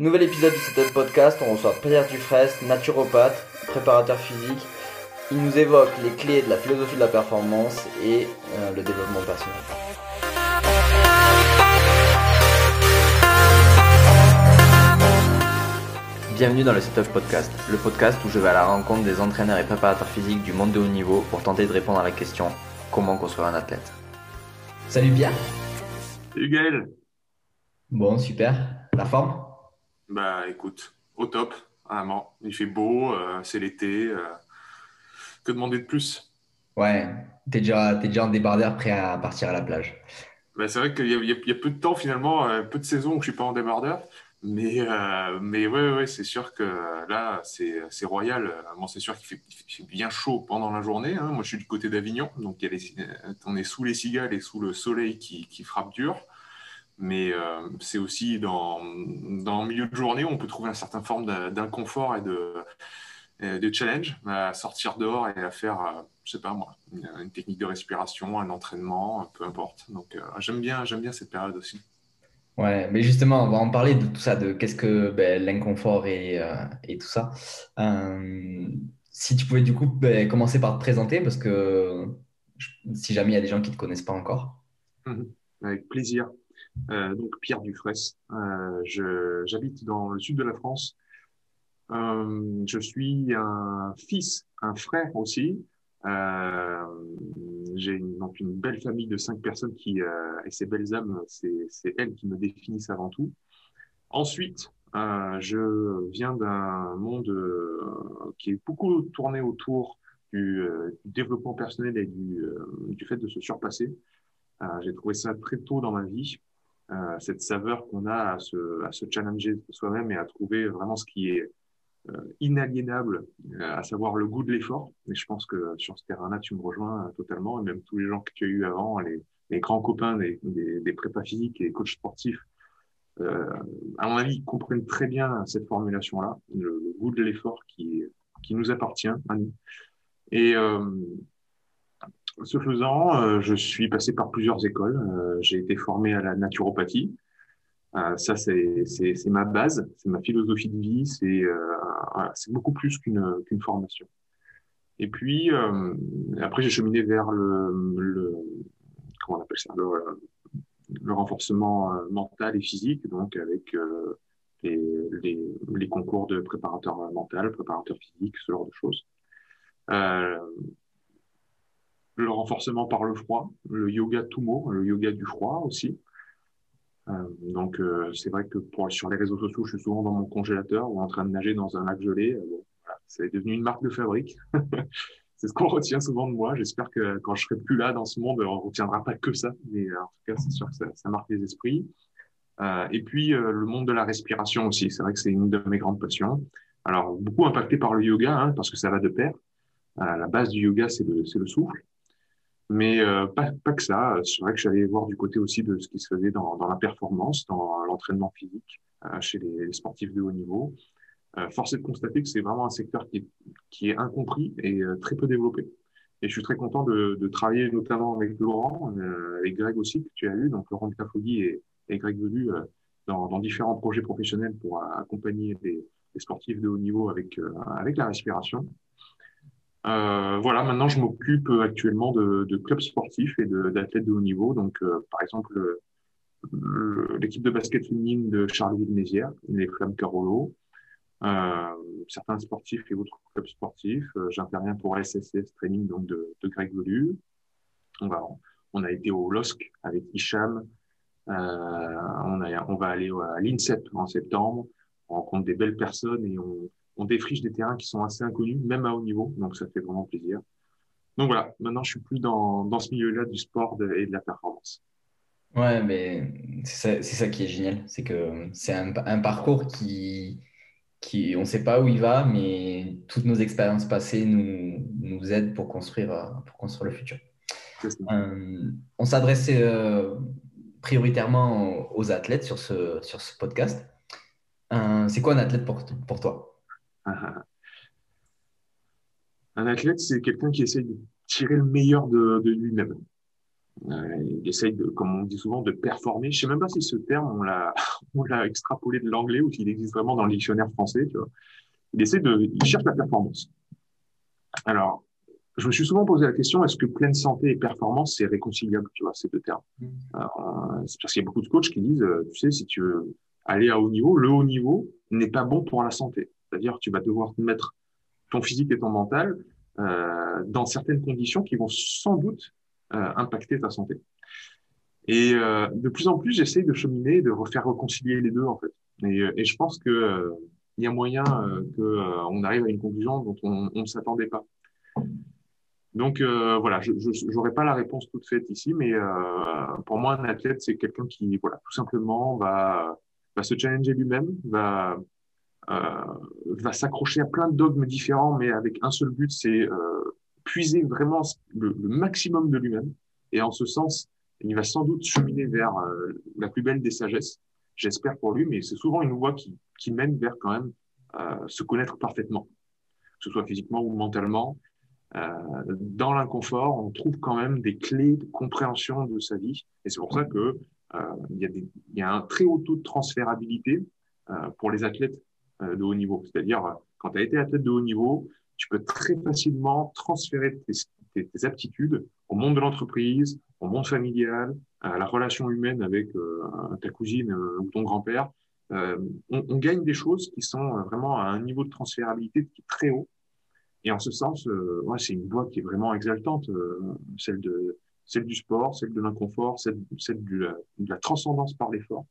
Nouvel épisode de cet podcast, on reçoit Pierre Dufresne, naturopathe, préparateur physique. Il nous évoque les clés de la philosophie de la performance et euh, le développement personnel. Bienvenue dans le Setup Podcast, le podcast où je vais à la rencontre des entraîneurs et préparateurs physiques du monde de haut niveau pour tenter de répondre à la question comment construire un athlète? Salut Pierre. Salut Gaël. Bon, super. La forme? Bah écoute, au top, vraiment. Il fait beau, euh, c'est l'été. Euh, que demander de plus? Ouais, t'es déjà, es déjà en débardeur prêt à partir à la plage. Bah, c'est vrai qu'il y, y, a peu de temps finalement, euh, peu de saisons où je suis pas en débardeur. Mais, mais ouais, ouais, c'est sûr que là, c'est royal. Bon, c'est sûr qu'il fait, fait, bien chaud pendant la journée. Hein. Moi, je suis du côté d'Avignon, donc y a les, on est sous les cigales et sous le soleil qui, qui frappe dur. Mais euh, c'est aussi dans, dans le milieu de journée où on peut trouver une certaine forme d'inconfort et de, de challenge à sortir dehors et à faire, euh, je sais pas moi, une, une technique de respiration, un entraînement, peu importe. Donc, euh, j'aime bien, j'aime bien cette période aussi. Ouais, mais justement, on va en parler de tout ça, de qu'est-ce que ben, l'inconfort et, euh, et, tout ça. Si tu pouvais du coup ben, commencer par te présenter, parce que si jamais il y a des gens qui ne te connaissent pas encore. Mmh Avec plaisir. Euh, donc Pierre Dufresne, euh, j'habite dans le sud de la France. Euh, je suis un fils, un frère aussi, j'ai une, donc une belle famille de cinq personnes qui, et ces belles âmes, c'est elles qui me définissent avant tout. Ensuite, je viens d'un monde qui est beaucoup tourné autour du, du développement personnel et du, du, fait de se surpasser. J'ai trouvé ça très tôt dans ma vie, cette saveur qu'on a à se, challenger soi-même et à trouver vraiment ce qui est euh, inaliénable, euh, à savoir le goût de l'effort. Et je pense que sur ce terrain-là, tu me rejoins euh, totalement, et même tous les gens que tu as eu avant, les, grands copains des, des, prépas physiques et coachs sportifs, à mon avis, comprennent très bien cette formulation-là, le, goût de l'effort qui, qui nous appartient à nous. Et ce faisant, euh, je suis passé par plusieurs écoles. J'ai été formé à la naturopathie, euh, ça, c'est ma base, c'est ma philosophie de vie, c'est euh, beaucoup plus qu'une formation. Et puis, euh, après, j'ai cheminé vers le, comment on appelle ça, le, renforcement euh, mental et physique, donc avec euh, les, concours de préparateur mental, préparateur physique, ce genre de choses. Euh, le renforcement par le froid, le yoga Tumo, le yoga du froid aussi. Euh, donc, euh, c'est vrai que sur les réseaux sociaux, je suis souvent dans mon congélateur ou en train de nager dans un lac gelé. Euh, bon, voilà, c'est devenu une marque de fabrique. c'est ce qu'on retient souvent de moi. J'espère que quand je serai plus là dans ce monde, on ne retiendra pas que ça. Mais en tout cas, c'est sûr que ça, marque les esprits. Et puis, le monde de la respiration aussi. C'est vrai que c'est une de mes grandes passions. Alors, beaucoup impacté par le yoga, hein, parce que ça va de pair. La base du yoga, c'est le souffle. Mais euh, pas, que ça. C'est vrai que j'allais voir du côté aussi de ce qui se faisait dans, la performance, dans l'entraînement physique euh, chez les, sportifs de haut niveau. Euh, force est de constater que c'est vraiment un secteur qui est, incompris et euh, très peu développé. Et je suis très content de, travailler notamment avec Laurent, avec Greg aussi, que tu as eu, donc Laurent Cafogui et, et Greg Velu, dans, différents projets professionnels pour accompagner les, sportifs de haut niveau avec la respiration. Euh, voilà, maintenant je m'occupe actuellement de, de, clubs sportifs et d'athlètes de, de, haut niveau. Donc, euh, par exemple, l'équipe de basket féminine de Charleville-Mézières, les Flammes Carolo, euh, certains sportifs et autres clubs sportifs. Euh, j'interviens pour SSS Training donc de, Greg Velu. On, va, on a été au LOSC avec Hicham. Euh, on, a, on va aller à l'INSEP en septembre. On rencontre des belles personnes et on, on défriche des terrains qui sont assez inconnus, même à haut niveau, donc ça fait vraiment plaisir. Donc voilà, maintenant je suis plus dans, dans ce milieu-là du sport de, et de la performance. Ouais, mais c'est ça, ça, qui est génial, c'est que c'est un, un, parcours qui, qui on ne sait pas où il va, mais toutes nos expériences passées nous, nous aident pour construire, pour construire le futur. Euh, on s'adressait euh, prioritairement aux athlètes sur ce, sur ce podcast. Euh, c'est quoi un athlète pour, pour toi? un athlète, c'est quelqu'un qui essaye de tirer le meilleur de, de lui-même. il essaye, de, comme on dit souvent, de performer. Je sais même pas si ce terme, on l'a, extrapolé de l'anglais ou s'il existe vraiment dans le dictionnaire français. Tu vois. Il essaie de, il cherche la performance. Alors, je me suis souvent posé la question est-ce que pleine santé et performance c'est réconciliable, tu vois, ces deux termes? Mm. C'est parce qu'il y a beaucoup de coachs qui disent, tu sais, si tu veux aller à haut niveau, le haut niveau n'est pas bon pour la santé. C'est-à-dire, tu vas devoir mettre ton physique et ton mental euh, dans certaines conditions qui vont sans doute euh, impacter ta santé. Et euh, de plus en plus, j'essaie de cheminer, de refaire réconcilier les deux en fait. Et, je pense que il y a moyen que on arrive à une conclusion dont on, ne s'attendait pas. Donc voilà, je n'aurai pas la réponse toute faite ici, mais pour moi, un athlète, c'est quelqu'un qui, voilà, tout simplement va, va se challenger lui-même, va va s'accrocher à plein de dogmes différents, mais avec un seul but, c'est euh, puiser vraiment le, maximum de lui-même. Et en ce sens, il va sans doute cheminer vers euh, la plus belle des sagesses, j'espère pour lui, mais c'est souvent une voie qui, mène vers quand même se connaître parfaitement, que ce soit physiquement ou mentalement. dans l'inconfort, on trouve quand même des clés de compréhension de sa vie. Et c'est pour ça que il y, a un très haut taux de transférabilité pour les athlètes euh, de haut niveau. C'est-à-dire, quand tu as été athlète de haut niveau, tu peux très facilement transférer tes, aptitudes au monde de l'entreprise, au monde familial, à la relation humaine avec euh, ta cousine euh, ou ton grand-père. Euh, on, gagne des choses qui sont vraiment à un niveau de transférabilité qui est très haut. Et en ce sens, ouais, c'est une voie qui est vraiment exaltante, celle, de, celle du sport, celle de l'inconfort, celle, celle de, la, transcendance par l'effort.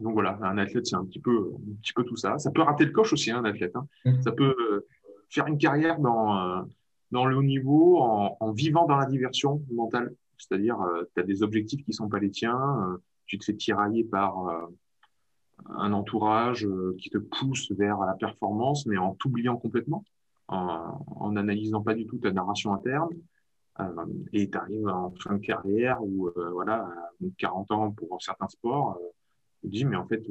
Donc voilà, un athlète, c'est un petit peu, un petit peu tout ça. Ça peut rater le coche aussi, hein, un athlète. Hein. Mmh. Ça peut euh, faire une carrière dans, euh, dans le haut niveau en, en, vivant dans la diversion mentale. C'est-à-dire, euh, tu as des objectifs qui sont pas les tiens, tu te fais tirailler par un entourage qui te pousse vers la performance, mais en t'oubliant complètement, en, en analysant pas du tout ta narration interne. et tu arrives en fin de carrière ou voilà, 40 ans pour certains sports je dis, mais en fait,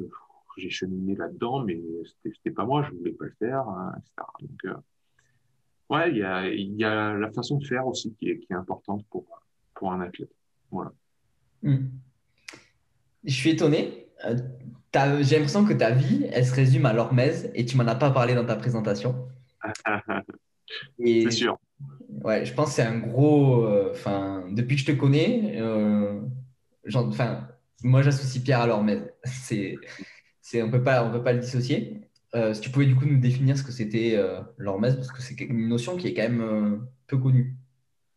j'ai cheminé là-dedans, mais c'était pas moi, je voulais pas le faire, hein, etc. Donc, euh, ouais, il y a, y a la façon de faire aussi qui est, qui est importante pour, pour un athlète. Voilà. Hmm. Je suis étonné. Euh, j'ai l'impression que ta vie, elle se résume à l'hormèse et tu m'en as pas parlé dans ta présentation. c'est sûr. Ouais, je pense que c'est un gros. Euh, enfin, depuis que je te connais, enfin, moi, j'associe Pierre à l'Ormez. C'est, c'est, on ne peut pas le dissocier. Euh, si tu pouvais du coup nous définir ce que c'était euh, parce que c'est une notion qui est quand même euh, peu connue.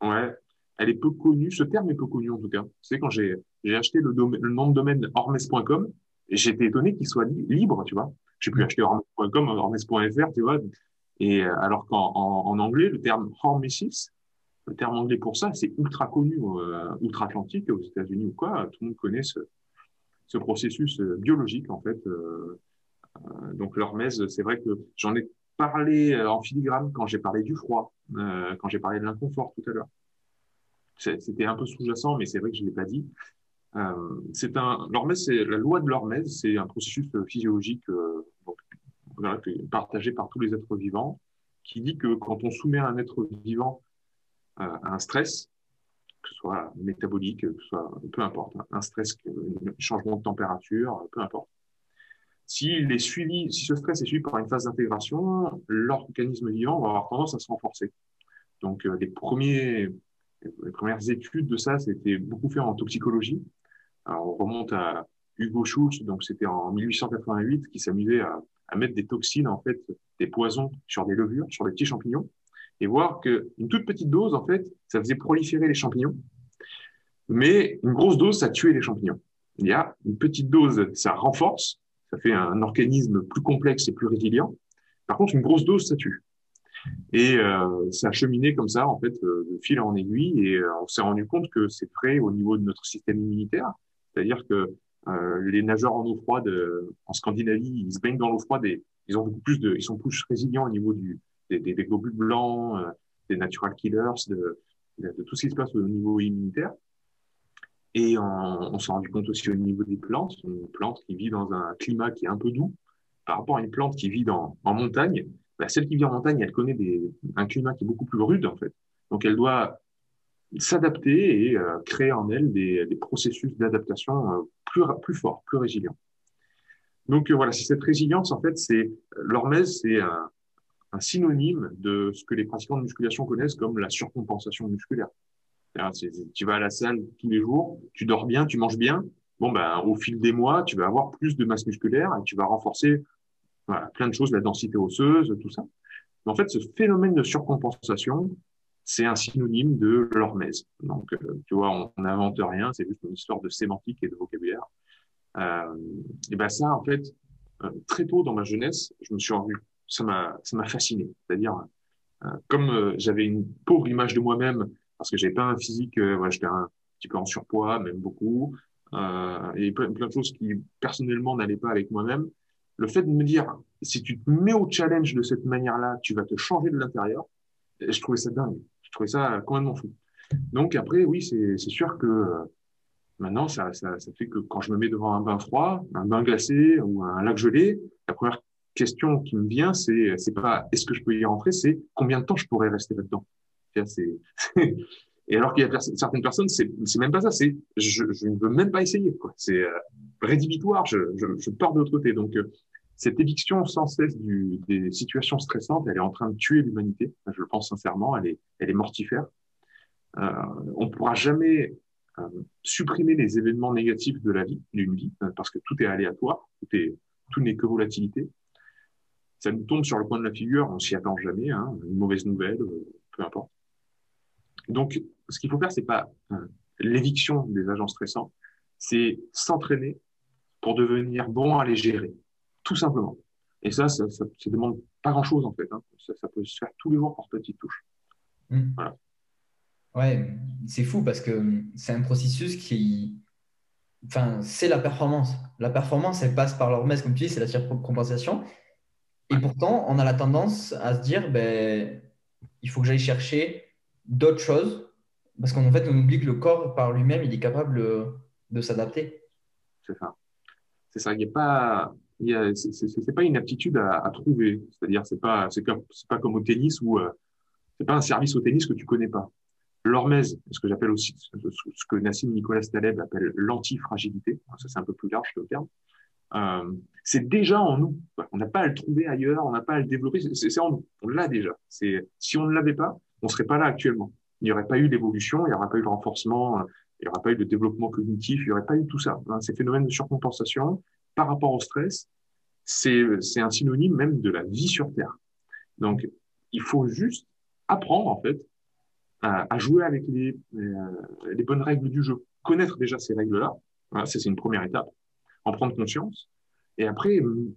Ouais, elle est peu connue, ce terme est peu connu en tout cas. Tu sais, quand j'ai, j'ai acheté le, nom de domaine hormes.com, j'étais étonné qu'il soit libre, tu vois. J'ai pu acheter hormes.com, hormes.fr, tu vois. Et euh, alors qu'en en, anglais, le terme hormesis, le terme anglais pour ça, c'est ultra connu euh, outre-Atlantique, aux États-Unis ou quoi. Tout le monde connaît ce, ce processus euh, biologique, en fait. Euh, euh, donc, l'hormèse, c'est vrai que j'en ai parlé en filigrane quand j'ai parlé du froid, quand j'ai parlé de l'inconfort tout à l'heure. C'était un peu sous-jacent, mais c'est vrai que je ne l'ai pas dit. C'est la loi de l'hormèse, c'est un processus physiologique partagé par tous les êtres vivants, qui dit que quand on soumet un être vivant un stress, que ce soit métabolique, que ce soit, peu importe, hein, un stress, un changement de température, peu importe. S'il est suivi, si ce stress est suivi par une phase d'intégration, l'organisme vivant va avoir tendance à se renforcer. Donc, euh, les, premiers, les premières études de ça, c'était beaucoup fait en toxicologie. On remonte à Hugo Schultz, donc c'était en 1888, qui s'amusait à, à mettre des toxines, en fait, des poisons sur des levures, sur des petits champignons et voir qu'une toute petite dose, en fait, ça faisait proliférer les champignons, mais une grosse dose, ça tuait les champignons. Il y a une petite dose, ça renforce, ça fait un organisme plus complexe et plus résilient. Par contre, une grosse dose, ça tue. Et euh, ça a cheminé comme ça, en fait, euh, de fil en aiguille, et euh, on s'est rendu compte que c'est vrai au niveau de notre système immunitaire, c'est-à-dire que euh, les nageurs en eau froide en Scandinavie, ils se baignent dans l'eau froide et ils ont beaucoup plus de, ils sont plus résilients au niveau du, des, des, globules blancs, euh, des natural killers, de, tout ce qui se passe au niveau immunitaire. Et on, s'est rendu compte aussi au niveau des plantes, une plante qui vit dans un climat qui est un peu doux par rapport à une plante qui vit en montagne. Bah, celle qui vit en montagne, elle connaît un climat qui est beaucoup plus rude en fait. Donc elle doit s'adapter et euh, créer en elles des, processus d'adaptation euh, plus, forts, plus résilients. Donc voilà, c'est cette résilience, en fait, c'est l'hormèse, c'est un, synonyme de ce que les pratiquants de musculation connaissent comme la surcompensation musculaire. Tu vas à la salle tous les jours, tu dors bien, tu manges bien. Bon, ben, au fil des mois, tu vas avoir plus de masse musculaire et tu vas renforcer plein de choses, la densité osseuse, tout ça. En fait, ce phénomène de surcompensation, c'est un synonyme de l'hormèse. Donc, euh, tu vois, on n'invente rien, c'est juste une histoire de sémantique et de vocabulaire. Euh, et ben ça, en fait, euh, très tôt dans ma jeunesse, je me suis rendu, ça m'a, ça m'a fasciné. C'est-à-dire, euh, comme euh, j'avais une pauvre image de moi-même, parce que j'avais pas un physique, voilà, j'étais un petit peu en surpoids, même beaucoup, et plein, plein de choses qui personnellement n'allaient pas avec moi-même. Le fait de me dire, si tu te mets au challenge de cette manière-là, tu vas te changer de l'intérieur. Je trouvais ça dingue. Je trouvais ça complètement fou. Donc après, oui, c'est sûr que euh, maintenant, ça, ça, fait que quand je me mets devant un bain froid, un bain glacé ou un lac gelé, la première question qui me vient, c'est c'est pas est-ce que je peux y rentrer, c'est combien de temps je pourrais rester là-dedans? Et alors qu'il y a certaines personnes, c'est même pas ça, c'est je, ne veux même pas essayer. C'est euh, rédhibitoire, je, je, je pars de l'autre côté. Donc euh, cette éviction sans cesse des situations stressantes, elle est en train de tuer l'humanité. Je le pense sincèrement, elle est, elle est mortifère. Euh, on ne pourra jamais supprimer les événements négatifs de la vie, d'une vie, parce que tout est aléatoire, tout est, tout n'est que volatilité. Ça nous tombe sur le coin de la figure, on s'y attend jamais, hein, une mauvaise nouvelle, euh, peu importe. Donc, ce qu'il faut faire, c'est pas l'éviction des agents stressants, c'est s'entraîner pour devenir bon à les gérer tout simplement. Et ça, ça, ça, demande pas grand-chose en fait. Hein. Ça, ça, peut se faire tous les jours par petites touches. Mmh. Voilà. Ouais, c'est fou parce que c'est un processus qui. Enfin, c'est la performance. La performance, elle passe par l'hormèse, comme tu dis, c'est la surcompensation. Et pourtant, on a la tendance à se dire, ben, il faut que j'aille chercher d'autres choses. Parce qu'en fait, on oublie que le corps, par lui-même, il est capable de s'adapter. C'est ça. C'est ça. Il a pas c'est pas une aptitude à, à trouver. C'est-à-dire, c'est pas, c'est comme, pas comme au tennis où euh, c'est pas un service au tennis que tu connais pas. L'hormèse, ce que j'appelle aussi, ce que Nassim Nicolas Taleb appelle l'antifragilité. Ça, c'est un peu plus large que le terme. Euh, c'est déjà en nous. On n'a pas à le trouver ailleurs, on n'a pas à le développer. C'est en nous. On l'a déjà. Si on ne l'avait pas, on serait pas là actuellement. Il n'y aurait pas eu d'évolution, il n'y aurait pas eu de renforcement, il n'y aurait pas eu de développement cognitif, il n'y aurait pas eu tout ça. Ces phénomènes de surcompensation, par rapport au stress, c'est un synonyme même de la vie sur Terre. Donc, il faut juste apprendre, en fait, à, jouer avec les, euh, les, bonnes règles du jeu. Connaître déjà ces règles-là, voilà, c'est une première étape. En prendre conscience. Et après, euh,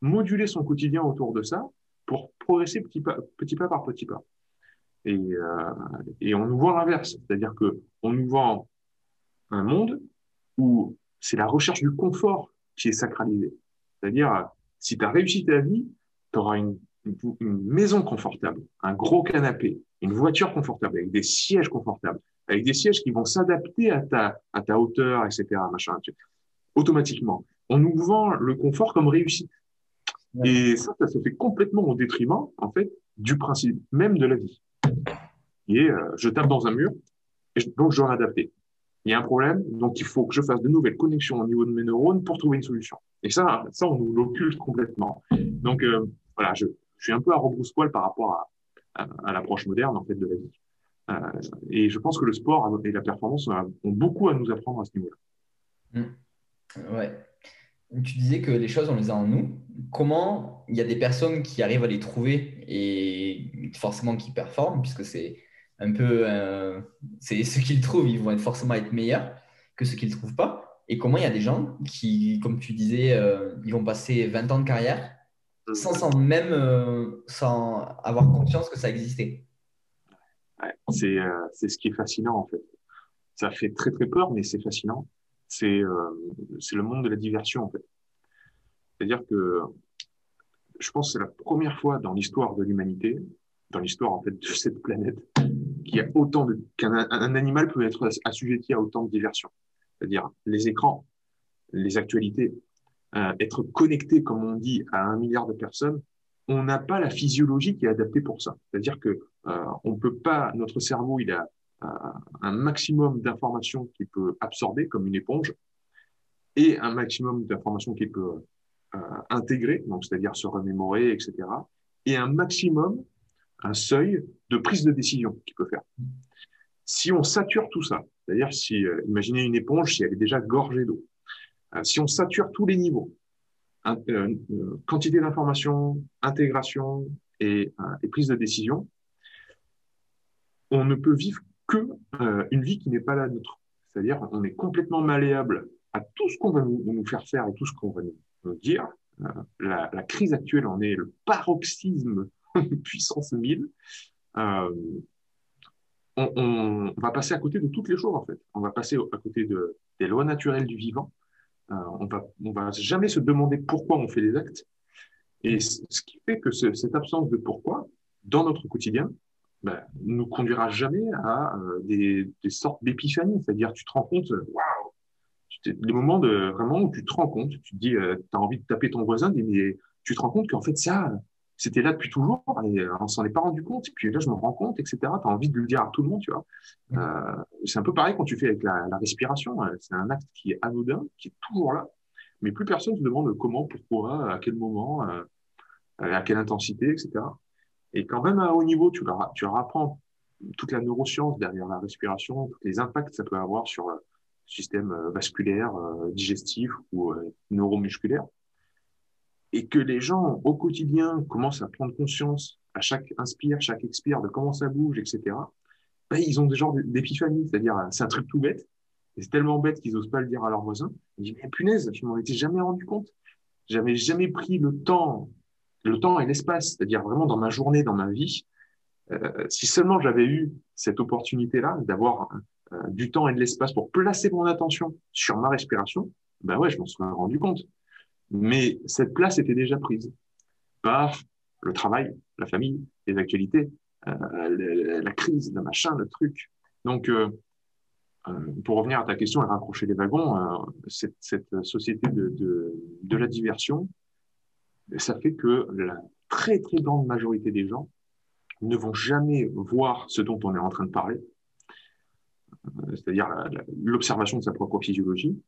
moduler son quotidien autour de ça pour progresser petit pas, petit pas par petit pas. Et, euh, et on nous vend l'inverse. C'est-à-dire que on nous vend un monde où c'est la recherche du confort qui est sacralisé. C'est-à-dire, si tu as réussi ta vie, tu auras une, une, maison confortable, un gros canapé, une voiture confortable, avec des sièges confortables, avec des sièges qui vont s'adapter à ta, à ta hauteur, etc. Machin, automatiquement. On nous vend le confort comme réussite. Et ça, ça se fait complètement au détriment, en fait, du principe même de la vie. Et euh, je tape dans un mur, et donc je dois m'adapter il y a un problème, donc il faut que je fasse de nouvelles connexions au niveau de mes neurones pour trouver une solution. Et ça, ça on nous l'occulte complètement. Donc euh, voilà, je, je, suis un peu à rebrousse-poil par rapport à, à, à l'approche moderne en fait de la vie. Euh, et je pense que le sport et la performance ont beaucoup à nous apprendre à ce niveau-là. Mmh. Ouais. Tu disais que les choses, on les a en nous. Comment il y a des personnes qui arrivent à les trouver et forcément qui performent, puisque c'est un peu. Euh, c'est ceux qu'ils trouvent, ils vont être forcément être meilleurs que ceux qu'ils ne trouvent pas. Et comment il y a des gens qui, comme tu disais, euh, ils vont passer 20 ans de carrière sans, sans même euh, sans avoir conscience que ça existait? Ouais, c'est ce qui est fascinant en fait. Ça fait très très peur, mais c'est fascinant. C'est euh, le monde de la diversion en fait. C'est-à-dire que je pense que c'est la première fois dans l'histoire de l'humanité, dans l'histoire en fait de cette planète, qu'il y a autant qu'un un animal peut être assujetti à autant de diversion. C'est-à-dire les écrans, les actualités, euh, être connecté, comme on dit, à un milliard de personnes. On n'a pas la physiologie qui est adaptée pour ça. C'est-à-dire que euh, on peut pas, notre cerveau, il a, un maximum d'informations qu'il peut absorber comme une éponge et un maximum d'informations qu'il peut euh, intégrer, donc c'est-à-dire se remémorer, etc. Et un maximum, un seuil de prise de décision qu'il peut faire. Si on sature tout ça, c'est-à-dire si, euh, imaginez une éponge si elle est déjà gorgée d'eau, euh, si on sature tous les niveaux, quantité d'informations, intégration et, et, prise de décision, on ne peut vivre que une vie qui n'est pas la nôtre. C'est-à-dire, on est complètement malléable à tout ce qu'on va nous, faire faire et tout ce qu'on va nous, dire. Euh, la, crise actuelle en est le paroxysme puissance 1000. Euh, on, va passer à côté de toutes les choses, en fait. On va passer à côté de, des lois naturelles du vivant. Euh, on va, va jamais se demander pourquoi on fait les actes. Et ce qui fait que cette absence de pourquoi, dans notre quotidien, ben, nous conduira jamais à des, des sortes d'épiphanie. C'est-à-dire, tu te rends compte, waouh, les moments de vraiment où tu te rends compte, tu te dis, euh, tu as envie de taper ton voisin, mais tu te rends compte qu'en fait, ça, c'était là depuis toujours et euh, on s'en est pas rendu compte. Et puis là, je me rends compte, etc. Tu as envie de le dire à tout le monde, tu vois. Euh, c'est un peu pareil quand tu fais avec la, respiration. C'est un acte qui est anodin, qui est toujours là, mais plus personne se demande comment, pourquoi, à quel moment, à quelle intensité, etc. Et quand même à haut niveau, tu leur, apprends toute la neuroscience derrière la respiration, tous les impacts que ça peut avoir sur système euh, vasculaire, euh, digestif ou euh, neuromusculaire, et que les gens au quotidien commencent à prendre conscience à chaque inspire, chaque expire de comment ça bouge, etc., ben, ils ont des genres d'épiphanie, c'est-à-dire c'est un truc tout bête, et c'est tellement bête qu'ils n'osent pas le dire à leurs voisins. Ils disent, mais punaise, je m'en étais jamais rendu compte. J'avais jamais pris le temps, le temps et l'espace, c'est-à-dire vraiment dans ma journée, dans ma vie. Euh, si seulement j'avais eu cette opportunité-là d'avoir euh, du temps et de l'espace pour placer mon attention sur ma respiration, ben ouais, je m'en serais rendu compte. Mais cette place était déjà prise par le travail, la famille, les actualités, euh, la crise, le machin, le truc. Donc, euh, pour revenir à ta question et raccrocher les wagons, cette, société de, la diversion, ça fait que la très très grande majorité des gens ne vont jamais voir ce dont on est en train de parler, euh, c'est-à-dire l'observation de sa propre physiologie.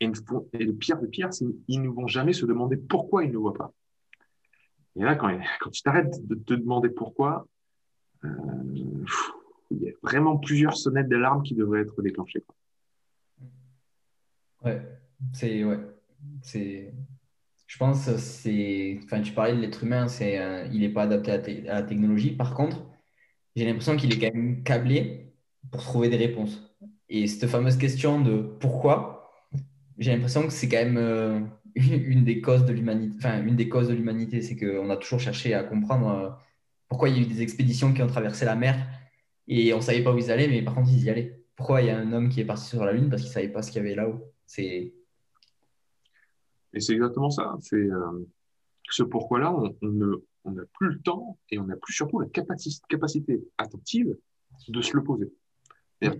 Et, le pire de pire, c'est qu'ils ne vont jamais se demander pourquoi ils ne voient pas. Et là, quand, quand tu t'arrêtes de te demander pourquoi, euh, il y a vraiment plusieurs sonnettes d'alarme qui devraient être déclenchées. Ouais, c'est ouais, c'est. Je pense c'est. Enfin, tu parlais de l'être humain, c'est il n'est pas adapté à, la technologie. Par contre, j'ai l'impression qu'il est quand même câblé pour trouver des réponses. Et cette fameuse question de pourquoi, j'ai l'impression que c'est quand même euh, une des causes de l'humanité. Enfin, une des causes de l'humanité, c'est qu'on a toujours cherché à comprendre euh, pourquoi il y a eu des expéditions qui ont traversé la mer et on ne savait pas où ils allaient, mais par contre ils y allaient. Pourquoi il y a un homme qui est parti sur la Lune? Parce qu'il ne savait pas ce qu'il y avait là-haut. Et c'est exactement ça. C'est euh, ce pourquoi-là, on, on n'a plus le temps et on n'a plus surtout la capacité, capacité attentive de se le poser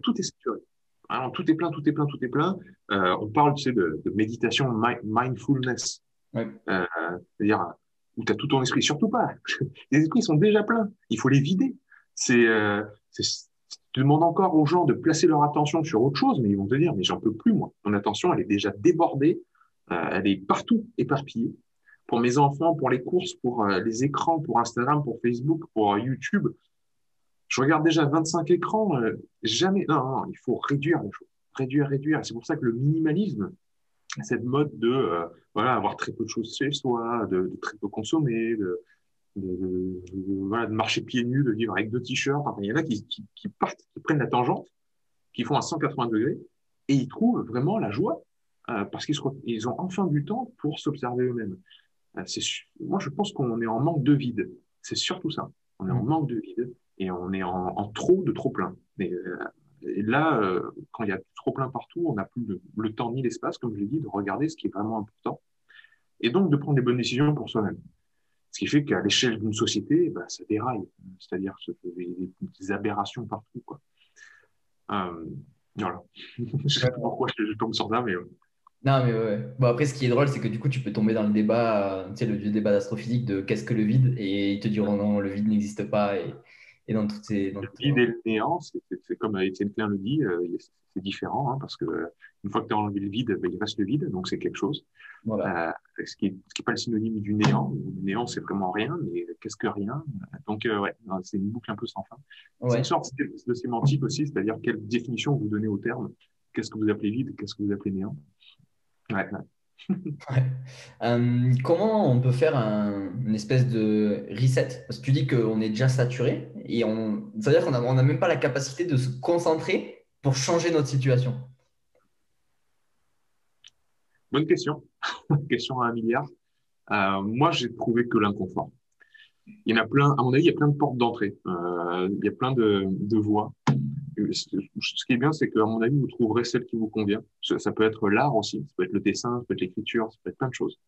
tout est saturé. Tout est plein, tout est plein, tout est plein. Euh, on parle, tu sais, de, de méditation mindfulness. Euh, c'est-à-dire où tu as tout ton esprit. Surtout pas. Les esprits sont déjà pleins. Il faut les vider. C'est, euh, tu demandes encore aux gens de placer leur attention sur autre chose, mais ils vont te dire, mais j'en peux plus, moi. Mon attention, elle est déjà débordée. Euh, elle est partout éparpillée. Pour mes enfants, pour les courses, pour euh, les écrans, pour Instagram, pour Facebook, pour YouTube, je regarde déjà 25 écrans, euh, jamais. Non, non, il faut réduire les choses. Réduire, réduire. C'est pour ça que le minimalisme, cette mode de euh, voilà, avoir très peu de choses chez soi, de, très peu consommer, de, voilà, de marcher pieds nus, de vivre avec deux t-shirts. il y en a qui, partent, qui prennent la tangente, qui font à 180 degrés, et ils trouvent vraiment la joie euh, parce qu'ils ils ont enfin du temps pour s'observer eux-mêmes. Euh, moi, je pense qu'on est en manque de vide. C'est surtout ça. On est en mmh. manque de vide et on est en, trop de trop plein. Et, euh, et là, euh, quand il y a trop plein partout, on n'a plus le, temps ni l'espace, comme je l'ai dit, de regarder ce qui est vraiment important et donc de prendre des bonnes décisions pour soi-même. Ce qui fait qu'à l'échelle d'une société, bah, ça déraille, c'est-à-dire des, des aberrations partout. Quoi. Euh, voilà. je sais pas pourquoi je, tombe sur ça, mais. Non, mais ouais. Bon, après, ce qui est drôle, c'est que du coup, tu peux tomber dans le débat, tu sais, le vieux débat d'astrophysique de qu'est-ce que le vide, et ils te diront non, le vide n'existe pas. Et et dans toutes ces. Dans le vide et le néant, c'est comme Étienne Klein le dit, euh, c'est différent, hein, parce que une fois que tu as enlevé le vide, ben, il reste le vide, donc c'est quelque chose. Voilà. Euh, ce qui n'est pas le synonyme du néant. Le néant, c'est vraiment rien, mais qu'est-ce que rien? Donc, euh, ouais, c'est une boucle un peu sans fin. C'est une sorte de sémantique aussi, c'est-à-dire quelle définition vous donnez au terme? Qu'est-ce que vous appelez vide, qu'est-ce que vous appelez néant? Ouais, euh, comment on peut faire un, une espèce de reset? Parce que tu dis qu'on est déjà saturé et on, ça veut dire qu'on n'a on a même pas la capacité de se concentrer pour changer notre situation. Bonne question. question à un milliard. Euh, moi, j'ai trouvé que l'inconfort. Il y en a plein, à mon avis, il y a plein de portes d'entrée. Euh, il y a plein de, de voies ce qui est bien, c'est qu'à mon avis, vous trouverez celle qui vous convient. Ça, peut être l'art aussi, ça peut être le dessin, ça peut être l'écriture, ça peut être plein de choses.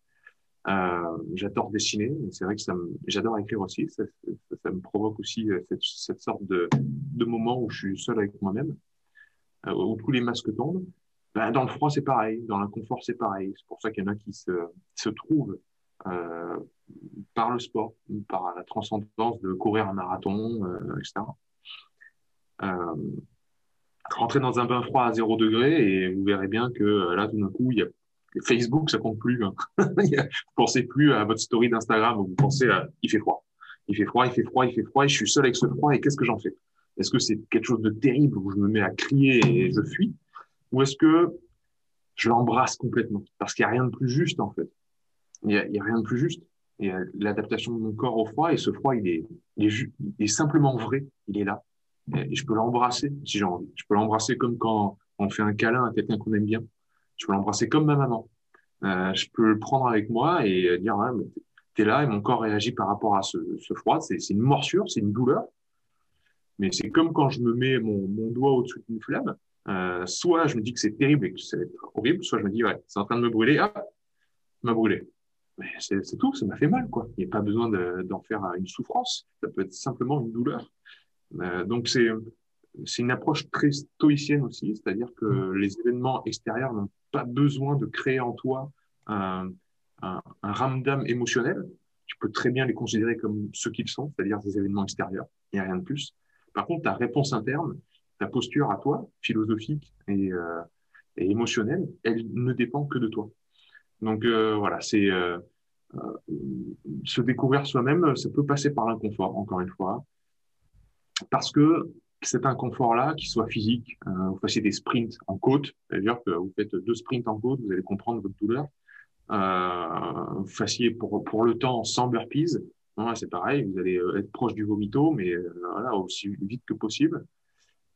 Euh, j'adore dessiner, c'est vrai que j'adore écrire aussi. Ça, me provoque aussi euh, cette, sorte de, moment où je suis seul avec moi-même, euh, où tous les masques tombent. Ben, dans le froid, c'est pareil. Dans l'inconfort, c'est pareil. C'est pour ça qu'il y en a qui se, trouvent euh, par le sport, par la transcendance de courir un marathon, euh, etc. Euh, rentrez dans un bain froid à 0 degré et vous verrez bien que euh, là, tout d'un coup, il y a Facebook, ça compte plus. Hein. vous pensez plus à votre story d'Instagram, vous pensez à il fait froid. Il fait froid, il fait froid, il fait froid, et je suis seul avec ce froid, et qu'est-ce que j'en fais? Est-ce que c'est quelque chose de terrible où je me mets à crier et je fuis? Ou est-ce que je l'embrasse complètement? Parce qu'il n'y a rien de plus juste, en fait. Il n'y a, rien de plus juste. Il y a l'adaptation de mon corps au froid, et ce froid, il est simplement vrai. Il est là. Je peux l'embrasser si j'ai envie. Je peux l'embrasser comme quand on fait un câlin à quelqu'un qu'on aime bien. Je peux l'embrasser comme ma maman. Euh, je peux le prendre avec moi et dire ouais, t'es là et mon corps réagit par rapport à ce, froid. C'est une morsure, c'est une douleur. Mais c'est comme quand je me mets mon, doigt au-dessus d'une flamme. Euh, soit je me dis que c'est terrible et que c'est horrible, soit je me dis ouais, c'est en train de me brûler. Ah, m'a brûlé. Mais c'est tout, ça m'a fait mal quoi. Il n'y a pas besoin d'en faire une souffrance. Ça peut être simplement une douleur. Euh, donc c'est c'est une approche très stoïcienne aussi, c'est-à-dire que mm. les événements extérieurs n'ont pas besoin de créer en toi un, un, un ramdam émotionnel. Tu peux très bien les considérer comme ce qu'ils sont, c'est-à-dire des événements extérieurs. Il n'y a rien de plus. Par contre, ta réponse interne, ta posture à toi, philosophique et, euh, et émotionnelle, elle ne dépend que de toi. Donc euh, voilà, c'est euh, euh se découvrir soi-même, ça peut passer par l'inconfort, encore une fois parce que cet inconfort-là, qu'il soit physique, euh, vous fassiez des sprints en côte, c'est-à-dire que vous faites deux sprints en côte, vous allez comprendre votre douleur. Euh, vous fassiez pour, pour le temps sans burpees, hein, c'est pareil, vous allez euh, être proche du vomito, mais euh, voilà, aussi vite que possible.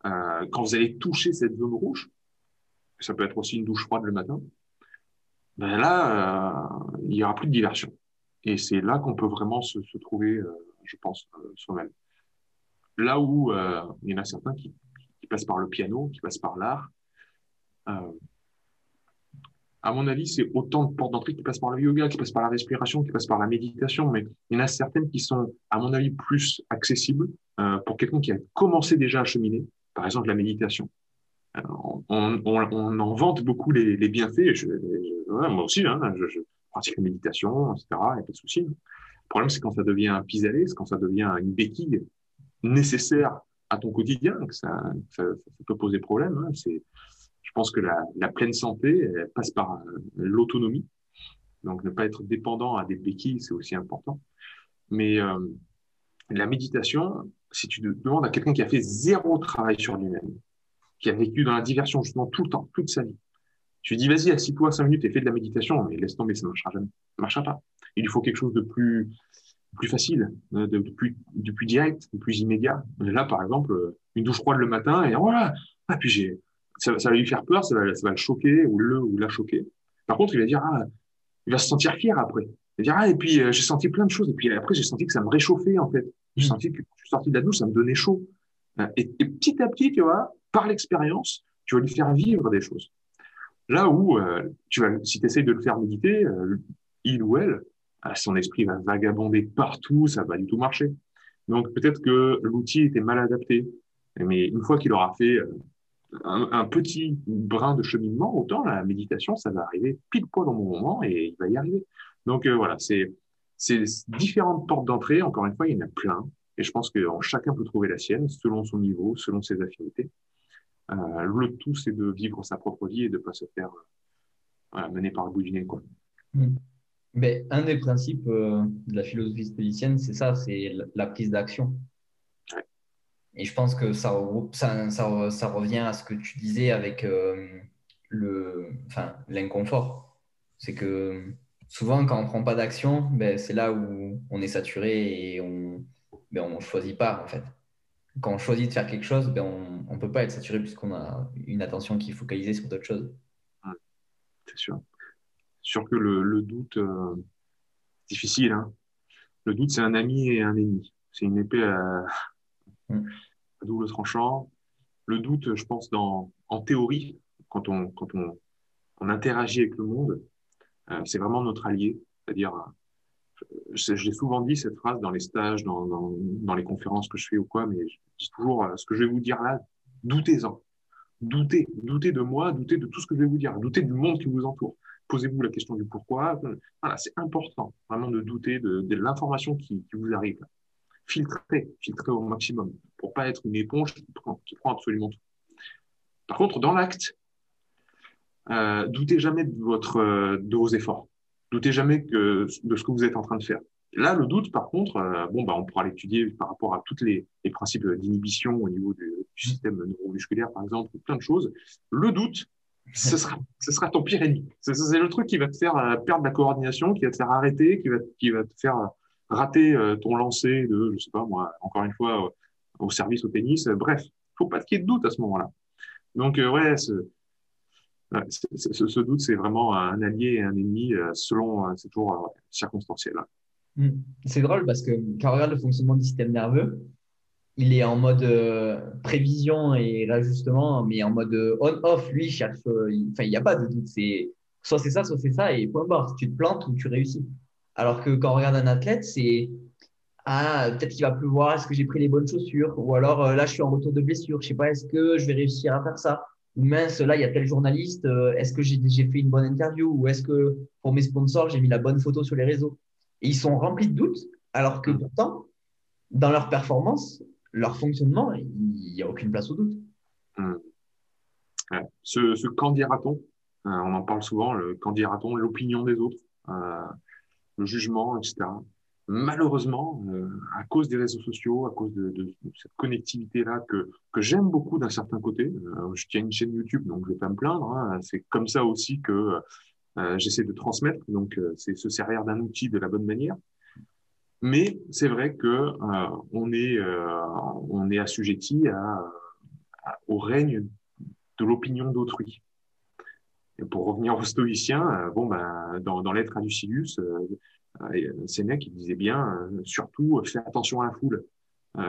Euh, quand vous allez toucher cette zone rouge, ça peut être aussi une douche froide le matin, ben là, il y aura plus de diversion. Et c'est là qu'on peut vraiment se, se trouver, je pense, soi-même. Là où euh, il y en a certains qui, passent par le piano, qui passent par l'art. Euh, à mon avis, c'est autant de portes d'entrée qui passent par le yoga, qui passent par la respiration, qui passent par la méditation, mais il y en a certaines qui sont, à mon avis, plus accessibles euh, pour quelqu'un qui a commencé déjà à cheminer. Par exemple, la méditation. On, en vante beaucoup les, bienfaits. Moi aussi, hein, je, je, pratique la méditation, etc. Il n'y a pas de souci. Le problème, c'est quand ça devient un pis-aller, c'est quand ça devient une béquille nécessaire à ton quotidien que ça, peut poser problème. Hein. C'est, je pense que la, pleine santé passe par euh, l'autonomie. Donc, ne pas être dépendant à des béquilles, c'est aussi important. Mais euh, la méditation, si tu demandes à quelqu'un qui a fait zéro travail sur lui-même, qui a vécu dans la diversion justement tout le temps, toute sa vie, tu lui dis vas-y, assis-toi cinq minutes et fais de la méditation, mais laisse tomber, ça ne marchera jamais. Marchera pas. Il lui faut quelque chose de plus plus facile, euh, de, de, plus, de plus direct, de plus immédiat. Là, par exemple, euh, une douche froide le matin et voilà, ah, puis j'ai, ça, ça, va lui faire peur, ça va, ça va le choquer ou le ou la choquer. Par contre, il va dire, ah, il va se sentir fier après. Il va dire, ah, et puis euh, j'ai senti plein de choses. Et puis après, j'ai senti que ça me réchauffait en fait. J'ai mmh. senti que je suis sorti de la douche, ça me donnait chaud. Et, et petit à petit, tu vois, par l'expérience, tu vas lui faire vivre des choses. Là où, euh, tu vas, si tu essayes de le faire méditer, euh, il ou elle, son esprit va vagabonder partout, ça va du tout marcher. Donc peut-être que l'outil était mal adapté, mais une fois qu'il aura fait euh, un, petit brin de cheminement, autant la méditation, ça va arriver pile poil dans mon moment et il va y arriver. Donc euh, voilà, c'est différentes portes d'entrée. Encore une fois, il y en a plein. Et je pense que chacun peut trouver la sienne selon son niveau, selon ses affinités. Euh, le tout, c'est de vivre sa propre vie et de ne pas se faire mener par le bout du nez. Quoi. Hmm. Mais un des principes euh, de la philosophie stoïcienne, c'est ça, c'est la prise d'action. Et je pense que ça, ça, ça, ça, revient à ce que tu disais avec le, enfin, l'inconfort. C'est que souvent, quand on ne prend pas d'action, ben, c'est là où on est saturé et on ben, ne choisit pas, en fait. Quand on choisit de faire quelque chose, ben, on ne peut pas être saturé puisqu'on a une attention qui est focalisée sur d'autres choses. c'est sûr. Sûr que le, le doute, euh, difficile. Hein. Le doute, c'est un ami et un ennemi. C'est une épée à, mm. à, double tranchant. Le doute, je pense, dans, en théorie, quand on, quand on, on interagit avec le monde, euh, c'est vraiment notre allié. C'est-à-dire, je, l'ai souvent dit cette phrase dans les stages, dans, dans, dans, les conférences que je fais ou quoi, mais je dis toujours euh, ce que je vais vous dire là, doutez-en. Doutez, doutez de moi, doutez de tout ce que je vais vous dire, doutez du monde qui vous entoure. Posez-vous la question du pourquoi. Voilà, c'est important vraiment de douter de, l'information qui, vous arrive. Filtrez, filtrez au maximum pour pas être une éponge qui prend, absolument tout. Par contre, dans l'acte, euh, doutez jamais de, vos efforts. Doutez jamais de ce que vous êtes en train de faire. Là, le doute, par contre, euh, bon, bah, on pourra l'étudier par rapport à tous les, principes d'inhibition au niveau du, du, système neuromusculaire, par exemple, plein de choses. Le doute, ce sera, ce sera ton pire ennemi. C'est le truc qui va te faire perdre la coordination, qui va te faire arrêter, qui va, qui va te faire rater ton lancer de, je sais pas moi, encore une fois, au service au tennis. Bref, faut pas qu'il y ait de doute à ce moment-là. Donc, ouais, ce, doute, c'est vraiment un allié et un ennemi euh, selon, euh, c'est toujours euh, circonstanciel. Hmm. C'est drôle parce que quand on regarde le fonctionnement du système nerveux, il est en mode prévision et l'ajustement, mais en mode on-off. Lui, il cherche, enfin, il n'y a pas de doute. C'est soit c'est ça, soit c'est ça, et point barre. Tu te plantes ou tu réussis. Alors que quand on regarde un athlète, c'est ah, peut-être qu'il va pleuvoir, est-ce que j'ai pris les bonnes chaussures? Ou alors là, je suis en retour de blessure, je sais pas, est-ce que je vais réussir à faire ça? Mince, là, il y a tel journaliste, euh, est-ce que j'ai fait une bonne interview? Ou est-ce que pour mes sponsors, j'ai mis la bonne photo sur les réseaux? Et ils sont remplis de doutes, alors que pourtant, dans leur performance, leur fonctionnement, il n'y a aucune place au doute. Mmh. Ce, ce quand dira-t-on euh, On en parle souvent, le quand dira-t-on, l'opinion des autres, euh, le jugement, etc malheureusement, euh, à cause des réseaux sociaux, à cause de, cette connectivité-là que, que j'aime beaucoup d'un certain côté, euh, je tiens une chaîne YouTube, donc je vais pas me plaindre. Hein, c'est comme ça aussi que euh, j'essaie de transmettre, donc euh, c'est se servir d'un outil de la bonne manière. Mais c'est vrai que euh, on est on est assujetti à, au règne de l'opinion d'autrui. Et pour revenir aux stoïciens, bon ben dans, dans l'être à Lucilius, euh, Sénèque, il disait bien, euh, surtout, euh, fais attention à la foule.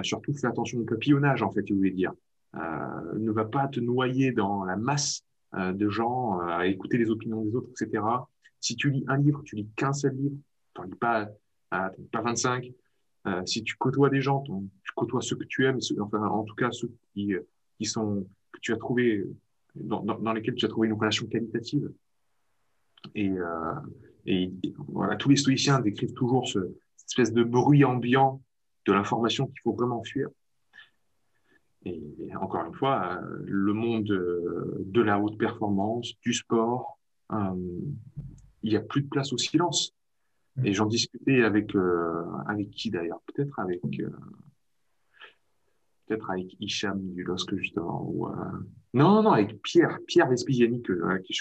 surtout, fais attention au papillonnage, en fait, il voulait dire. ne va pas te noyer dans la masse de gens à écouter les opinions des autres, etc. Si tu lis un livre, tu lis qu'un seul livre, tu lis pas, pas 25. si tu côtoies des gens, tu côtoies ceux que tu aimes, enfin, en tout cas ceux qui, qui sont, que tu as trouvé, dans, lesquels tu as trouvé une relation qualitative. Et, euh, tous les stoïciens décrivent toujours ce, cette espèce de bruit ambiant de l'information qu'il faut vraiment fuir. Et encore une fois, le monde de la haute performance, du sport, euh, il n'y a plus de place au silence. Et j'en discutais avec euh, avec qui d'ailleurs? Peut-être avec euh, peut-être avec Hicham du LOSC justement. Ou, euh, non, non, avec Pierre, Pierre Vespigiani, qui,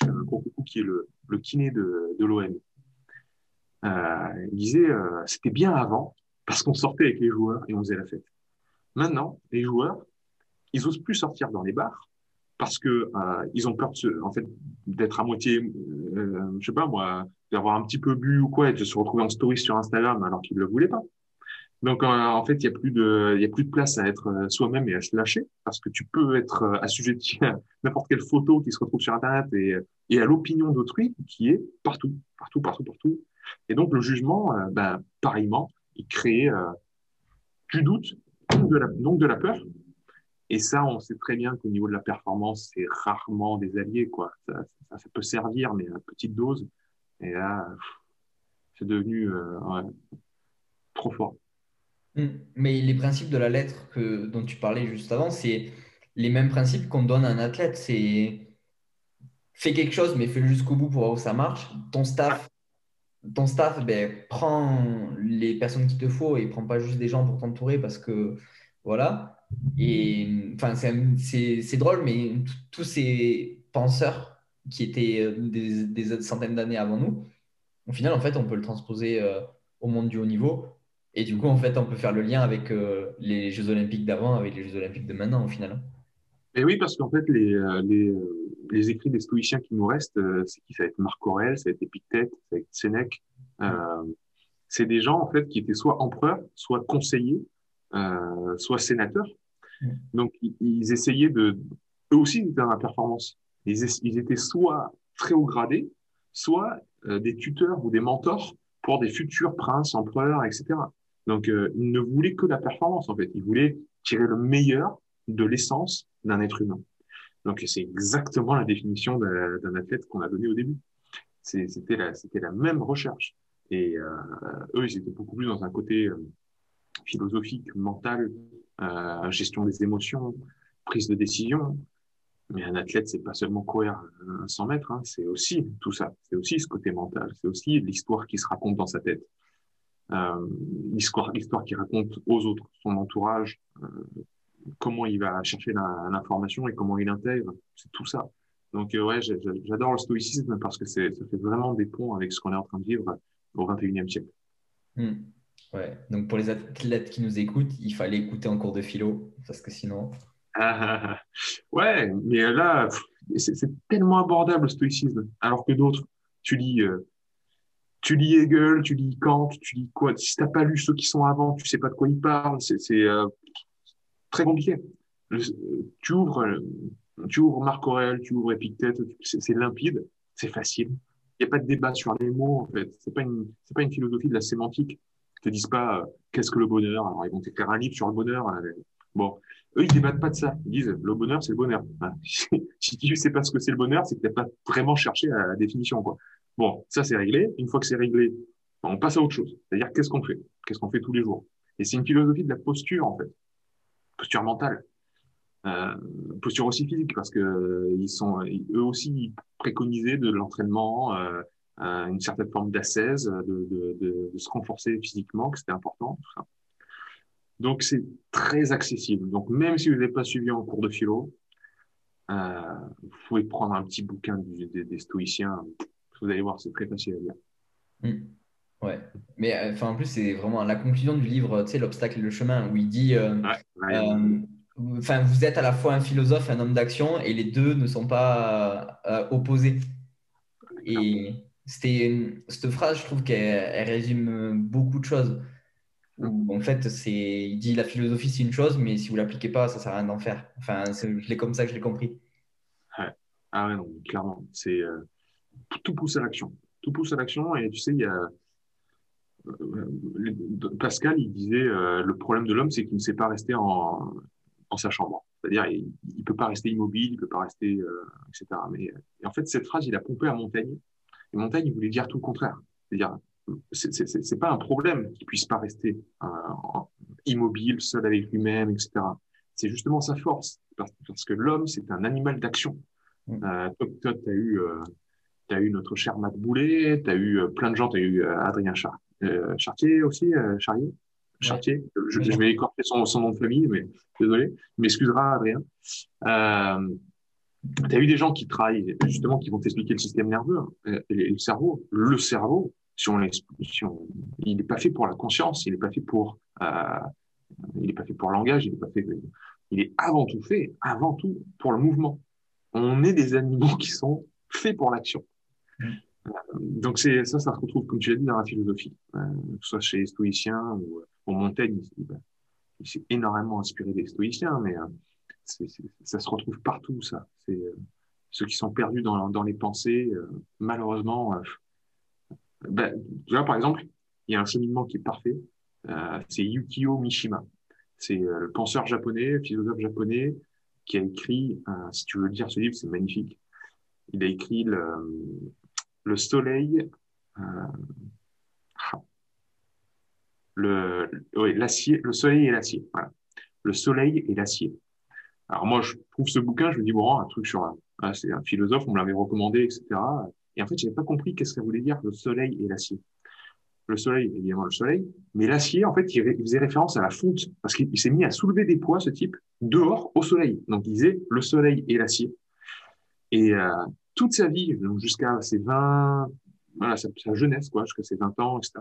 qui est le, le kiné de, de l'OM. Il disait c'était bien avant parce qu'on sortait avec les joueurs et on faisait la fête. Maintenant, les joueurs, ils osent plus sortir dans les bars parce que ils ont peur de se, en fait d'être à moitié, je sais pas moi, d'avoir un petit peu bu ou quoi et de se retrouver en story sur Instagram alors qu'ils ne le voulaient pas. Donc en fait, il y a plus de, il y a plus de place à être soi-même et à se lâcher parce que tu peux être assujetti à n'importe quelle photo qui se retrouve sur Internet et, à l'opinion d'autrui qui est partout, partout, partout, partout. Et donc, le jugement, euh, ben, pareillement, il crée euh, du doute, donc de, la, donc de la peur. Et ça, on sait très bien qu'au niveau de la performance, c'est rarement des alliés. Quoi. Ça, ça, peut servir, mais à petite dose. Et là, c'est devenu euh, trop fort. Mm. Mais les principes de la lettre que, dont tu parlais juste avant, c'est les mêmes principes qu'on donne à un athlète. C'est fais quelque chose, mais fais-le jusqu'au bout pour voir où ça marche. Ton staff, ton staff ben, prend les personnes qu'il te faut et prend pas juste des gens pour t'entourer parce que voilà. Et enfin, c'est drôle, mais tous ces penseurs qui étaient euh, des, des centaines d'années avant nous, au final, en fait, on peut le transposer euh, au monde du haut niveau. Et du coup, en fait, on peut faire le lien avec euh, les Jeux Olympiques d'avant, avec les Jeux Olympiques de maintenant, au final. Et oui, parce qu'en fait, les, les, les, écrits des stoïciens qui nous restent, c'est qui? Ça va être Marc Aurèle, ça va être Épictète, ça va être Sénèque. c'est des gens, en fait, qui étaient soit empereurs, soit conseillers, soit sénateurs. Donc, ils, essayaient de... Eux aussi, étaient dans la performance. Ils, étaient soit très haut gradés, soit euh, des tuteurs ou des mentors pour des futurs princes, empereurs, etc. Donc, euh, ils ne voulaient que la performance, en fait. Ils voulaient tirer le meilleur de l'essence d'un être humain. Donc, c'est exactement la définition d'un athlète qu'on a donné au début. C'était la, même recherche. Et euh, eux, ils étaient beaucoup plus dans un côté philosophique, mental, gestion des émotions, prise de décision. Mais un athlète, c'est pas seulement courir 100 mètres, hein, c'est aussi tout ça. C'est aussi ce côté mental. C'est aussi l'histoire qui se raconte dans sa tête. Euh, l'histoire, l'histoire qui raconte aux autres, son entourage, euh, comment il va chercher l'information et comment il intègre. C'est tout ça. Donc euh, ouais, j'adore le stoïcisme parce que ça fait vraiment des ponts avec ce qu'on est en train de vivre au 21e siècle. Hmm. Ouais. Donc pour les athlètes qui nous écoutent, il fallait écouter en cours de philo parce que sinon. ouais, mais là, c'est tellement abordable le stoïcisme, alors que d'autres, tu lis, euh, tu lis Hegel, tu lis Kant, tu lis quoi? Si t'as pas lu ceux qui sont avant, tu sais pas de quoi ils parlent. C'est euh, très compliqué. tu ouvres, tu ouvres Marc Aurèle, tu ouvres Épictète, c'est limpide, c'est facile. Il n'y a pas de débat sur les mots, en fait. C'est pas une, c'est pas une philosophie de la sémantique. Ils te disent pas euh, qu'est-ce que le bonheur? Alors ils vont t'écrire un livre sur le bonheur. Bon, eux, ils débattent pas de ça. Ils disent, le bonheur, c'est le bonheur. si tu sais pas ce que c'est le bonheur, c'est que t'as pas vraiment cherché à la définition, quoi. Bon, ça, c'est réglé. Une fois que c'est réglé, on passe à autre chose. C'est-à-dire, qu'est-ce qu'on fait? Qu'est-ce qu'on fait tous les jours? Et c'est une philosophie de la posture, en fait. Posture mentale. Euh, posture aussi physique, parce que ils sont, eux aussi, préconisaient de l'entraînement, euh, une certaine forme d'assaise, de, de, se renforcer physiquement, que c'était important, tout ça. Donc, c'est très accessible. Donc, même si vous n'avez pas suivi en cours de philo, euh, vous pouvez prendre un petit bouquin des, stoïciens. Vous allez voir, c'est très facile à lire. Hmm. Ouais, mais euh, enfin en plus c'est vraiment la conclusion du livre, tu sais, l'obstacle et le chemin, où il dit, euh, enfin vous êtes à la fois un philosophe, et un homme d'action, et les deux ne sont pas opposés. Et c'était cette phrase, je trouve qu'elle résume beaucoup de choses en fait, c'est, il dit la philosophie, c'est une chose, mais si vous l'appliquez pas, ça sert à rien d'en faire. Enfin, je l'ai comme ça que je l'ai compris. Ouais. Ah ouais, non, clairement. C'est, euh, tout pousse à l'action. Tout pousse à l'action. Et tu sais, il y a. Euh, Pascal, il disait euh, le problème de l'homme, c'est qu'il ne sait pas rester en, en sa chambre. C'est-à-dire, il ne peut pas rester immobile, il ne peut pas rester, etc. Mais en fait, cette phrase, il a pompé à Montaigne. Et Montaigne, il voulait dire tout le contraire. C'est-à-dire, c'est pas un problème qu'il puisse pas rester euh, immobile, seul avec lui-même, etc. C'est justement sa force, parce, que l'homme, c'est un animal d'action. Mm. Euh, toi, tu as eu, euh, as eu notre cher Matt Boulet, tu as eu plein de gens, tu as eu Adrien Char Chartier aussi, Charrier, Chartier. Je, je, vais écorcher son, son, nom de famille, mais désolé, m'excusera Adrien. Euh, tu as eu des gens qui travaillent, justement, qui vont t'expliquer le système nerveux hein, et le cerveau. Le cerveau, si on, il n'est pas fait pour la conscience, il n'est pas fait pour, euh, il n'est pas fait pour le langage, il est pas fait, il est avant tout fait, avant tout pour le mouvement. On est des animaux qui sont faits pour l'action. Mm. Euh, donc c'est ça, ça se retrouve comme tu l'as dit dans la philosophie, euh, que ce soit chez les stoïciens ou, ou Montaigne, il s'est énormément inspiré des stoïciens, mais euh, ça se retrouve partout. Ça, c'est euh, ceux qui sont perdus dans, dans les pensées, malheureusement ben, là, par exemple, il y a un cheminement qui est parfait. Euh, c'est Yukio Mishima. C'est euh, le penseur japonais, philosophe japonais, qui a écrit, euh, si tu veux lire ce livre, c'est magnifique. Il a écrit le, le soleil, euh, le, l'acier, le soleil et l'acier. Voilà. Le soleil et l'acier. Alors moi, je trouve ce bouquin, je me dis, bon, un truc sur un, c'est un philosophe, on me l'avait recommandé, etc. Et en fait, j'avais pas compris qu'est-ce que ça voulait dire le soleil et l'acier. Le soleil, évidemment, le soleil, mais l'acier, en fait, il, faisait référence à la fonte, parce qu'il s'est mis à soulever des poids, ce type, dehors, au soleil. Donc, il disait le soleil et l'acier. Et euh, toute sa vie, jusqu'à ses 20, voilà, sa, sa jeunesse, quoi, jusqu'à ses 20 ans, etc.,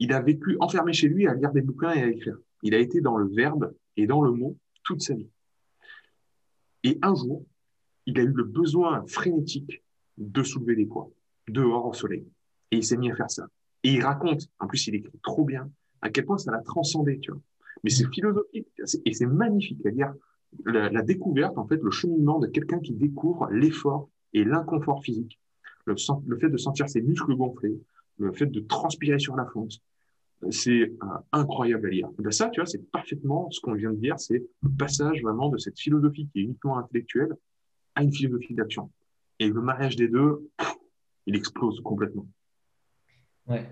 il a vécu enfermé chez lui à lire des bouquins et à écrire. Il a été dans le verbe et dans le mot toute sa vie. Et un jour, il a eu le besoin frénétique de soulever des poids dehors au soleil. Et il s'est mis à faire ça. Et il raconte, en plus il écrit trop bien, à quel point ça l'a transcendé, tu vois. Mais c'est philosophique et c'est magnifique, c'est-à-dire la, découverte, en fait, le cheminement de quelqu'un qui découvre l'effort et l'inconfort physique, le, le, fait de sentir ses muscles gonflés, le fait de transpirer sur la fonte, c'est euh, incroyable à lire. Ben ça, tu vois, c'est parfaitement ce qu'on vient de dire, c'est le passage vraiment de cette philosophie qui est uniquement intellectuelle à une philosophie d'action. Et le mariage des deux, il explose complètement. Ouais.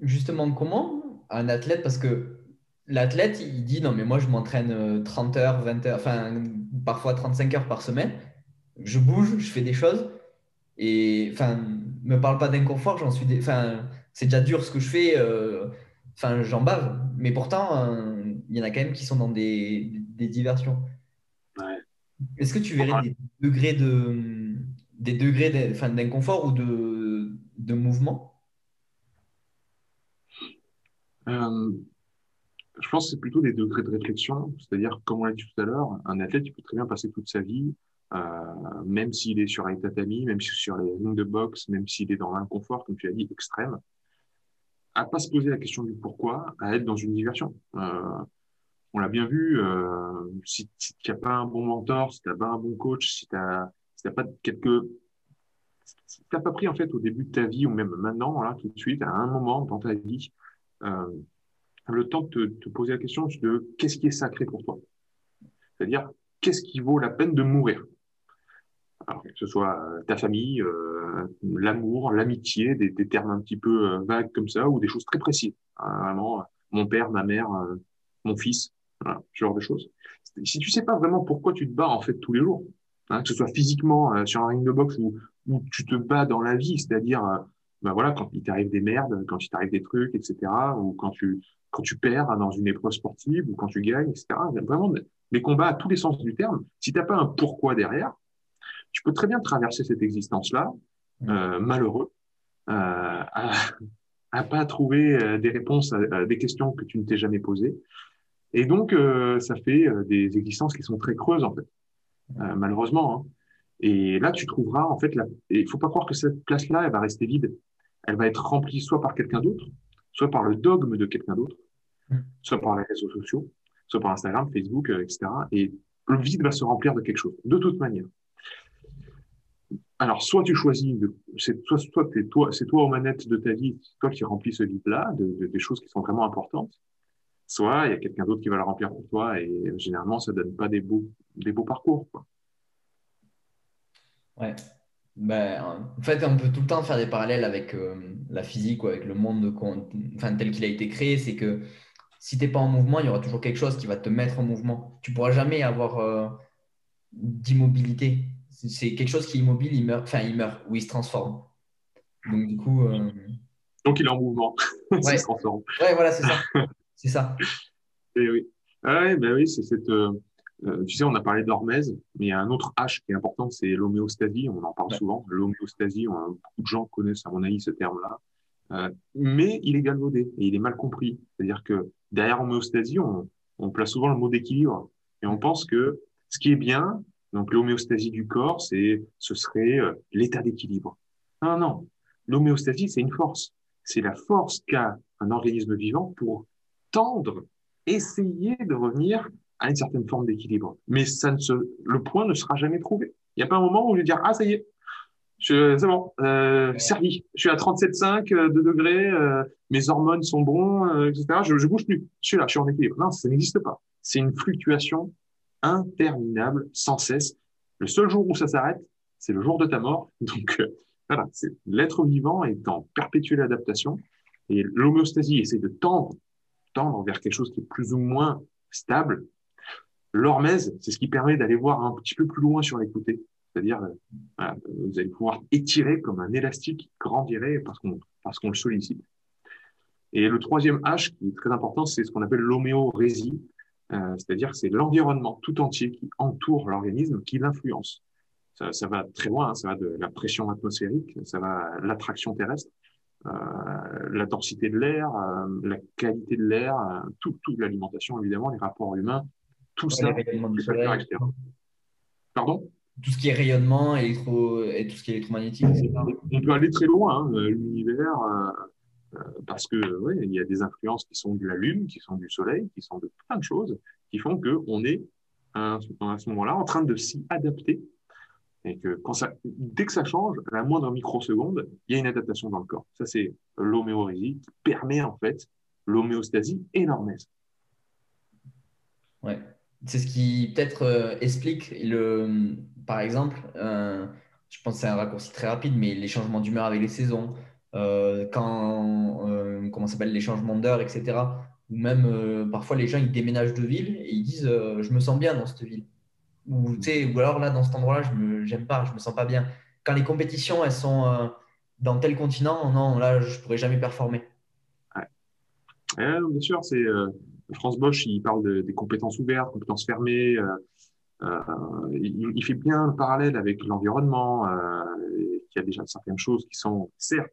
Justement, comment un athlète, parce que l'athlète, il dit non, mais moi je m'entraîne 30 euh, heures, 20 heures, enfin parfois 35 heures par semaine, je bouge, je fais des choses, et enfin, me parle pas d'inconfort, j'en suis, enfin, c'est déjà dur ce que je fais. Euh, j'en bave. Mais pourtant, euh, il y en a quand même qui sont dans des, diversions. Est-ce que tu verrais des degrés de des degrés d'inconfort ou de, de mouvement? Euh, Je pense que c'est plutôt des degrés de réflexion. C'est-à-dire, comme on l'a dit tout à l'heure, un athlète, il peut très bien passer toute sa vie, même s'il est sur un tatami, même si sur les lignes de boxe, même s'il est dans l'inconfort, comme tu as dit, extrême, à pas se poser la question du pourquoi, à être dans une diversion. Euh, on l'a bien vu, euh, si, tu n'as pas un bon mentor, si tu n'as pas un bon coach, si tu n'as pas quelques... Pas pris en fait au début de ta vie, ou même maintenant, tout de suite, à un moment dans ta vie, euh, le temps de te, poser la question de qu'est-ce qui est sacré pour toi. C'est-à-dire, qu'est-ce qui vaut la peine de mourir? Alors, que ce soit euh, ta famille, l'amour, l'amitié, des, termes un petit peu vagues comme ça, ou des choses très précises. Hein, vraiment, mon père, ma mère, mon fils, voilà, ce genre de choses. Si tu sais pas vraiment pourquoi tu te bats en fait tous les jours, hein, que ce soit physiquement sur un ring de boxe ou, ou tu te bats dans la vie, c'est-à-dire, ben voilà, quand il t'arrive des merdes, quand il t'arrive des trucs, etc., ou quand tu quand tu perds dans une épreuve sportive ou quand tu gagnes, etc. Vraiment, les combats à tous les sens du terme. Si t'as pas un pourquoi derrière, tu peux très bien traverser cette existence-là, mm. euh, malheureux, euh, à, à pas trouver euh, des réponses à, des questions que tu ne t'es jamais posées. Et donc, euh, ça fait euh, des existences qui sont très creuses, en fait, mm. malheureusement. Hein. Et là, tu trouveras, en fait, il faut pas croire que cette place-là, elle va rester vide. Elle va être remplie soit par quelqu'un d'autre, soit par le dogme de quelqu'un d'autre, mm. soit par les réseaux sociaux, soit par Instagram, Facebook, etc. Et le vide va se remplir de quelque chose, de toute manière. Alors, soit tu choisis, c'est toi, c'est toi aux manettes de ta vie, toi qui remplis ce vide-là, de, des choses qui sont vraiment importantes. Soit il y a quelqu'un d'autre qui va le remplir pour toi, et généralement, ça donne pas des beaux, des beaux parcours. Quoi. Ouais. Ben, en fait, on peut tout le temps faire des parallèles avec euh, la physique ou avec le monde enfin, tel qu'il a été créé. C'est que si tu n'es pas en mouvement, il y aura toujours quelque chose qui va te mettre en mouvement. Tu pourras jamais avoir euh, d'immobilité c'est quelque chose qui est immobile, il meurt, enfin il meurt ou il se transforme. Donc du coup. Euh, Donc il est en mouvement. Ouais. il se transforme. Ouais, voilà, c'est ça. c'est ça. Et oui. Ah ben oui, c'est cette. Euh, euh, tu sais, on a parlé d'hormèse, mais il y a un autre H qui est important, c'est l'homéostasie. On en parle souvent. L'homéostasie, beaucoup de gens connaissent à mon avis ce terme-là. mais il est galvaudé et il est mal compris. C'est-à-dire que derrière homéostasie, on, on place souvent le mot d'équilibre et on pense que ce qui est bien, donc l'homéostasie du corps, c'est, ce serait euh, l'état d'équilibre. Non, non. L'homéostasie, c'est une force. C'est la force qu'a un organisme vivant pour tendre, essayer de revenir à une certaine forme d'équilibre. Mais ça ne se, le point ne sera jamais trouvé. Il n'y a pas un moment où je vais dire, ah, ça y est, c'est bon, euh, servi. Je suis à 37,5 euh, de degrés, euh, mes hormones sont bons, euh, etc. Je, je bouge plus. Je suis là, je suis en équilibre. Non, ça n'existe pas. C'est une fluctuation interminable, sans cesse. Le seul jour où ça s'arrête, c'est le jour de ta mort. Donc euh, voilà, l'être vivant est en perpétuelle adaptation Et l'homéostasie essaie de tendre, tendre vers quelque chose qui est plus ou moins stable. L'hormèse, c'est ce qui permet d'aller voir un petit peu plus loin sur les côtés. C'est-à-dire, euh, vous allez pouvoir étirer comme un élastique qui grandirait parce qu'on le sollicite. Et le troisième H qui est très important, c'est ce qu'on appelle l'homéorésie, euh, c'est-à-dire c'est l'environnement tout entier qui entoure l'organisme, qui l'influence. Ça, va très loin, hein, ça va de la pression atmosphérique, ça va l'attraction terrestre, la densité de l'air, euh, la qualité de l'air, euh, tout, toute l'alimentation évidemment, les rapports humains, tout ça. Pardon? Tout ce qui est rayonnement électro, et tout ce qui est électromagnétique, etc. On peut aller très loin, hein, l'univers, euh, parce que ouais, il y a des influences qui sont de la lune, qui sont du soleil, qui sont de plein de choses, qui font que on est à, ce moment-là en train de s'y adapter et que dès que ça change, la moindre microseconde, il y a une adaptation dans le corps. Ça, c'est l'homéorésie qui permet en fait l'homéostasie l'hormèse. Ouais. C'est ce qui peut-être euh, explique le, par exemple, euh, je pense que c'est un raccourci très rapide, mais les changements d'humeur avec les saisons, euh, quand, euh, comment s'appelle, les changements d'heure, etc. Ou même parfois les gens ils déménagent de ville et ils disent je me sens bien dans cette ville. Ou, ou alors là, dans cet endroit-là, je me j'aime pas, je me sens pas bien. Quand les compétitions elles sont dans tel continent, non, là je pourrais jamais performer. Ouais. bien sûr, c'est France Bosch, il parle des compétences ouvertes, compétences fermées. Il, il, fait bien le parallèle avec l'environnement. il y a déjà certaines choses qui sont certes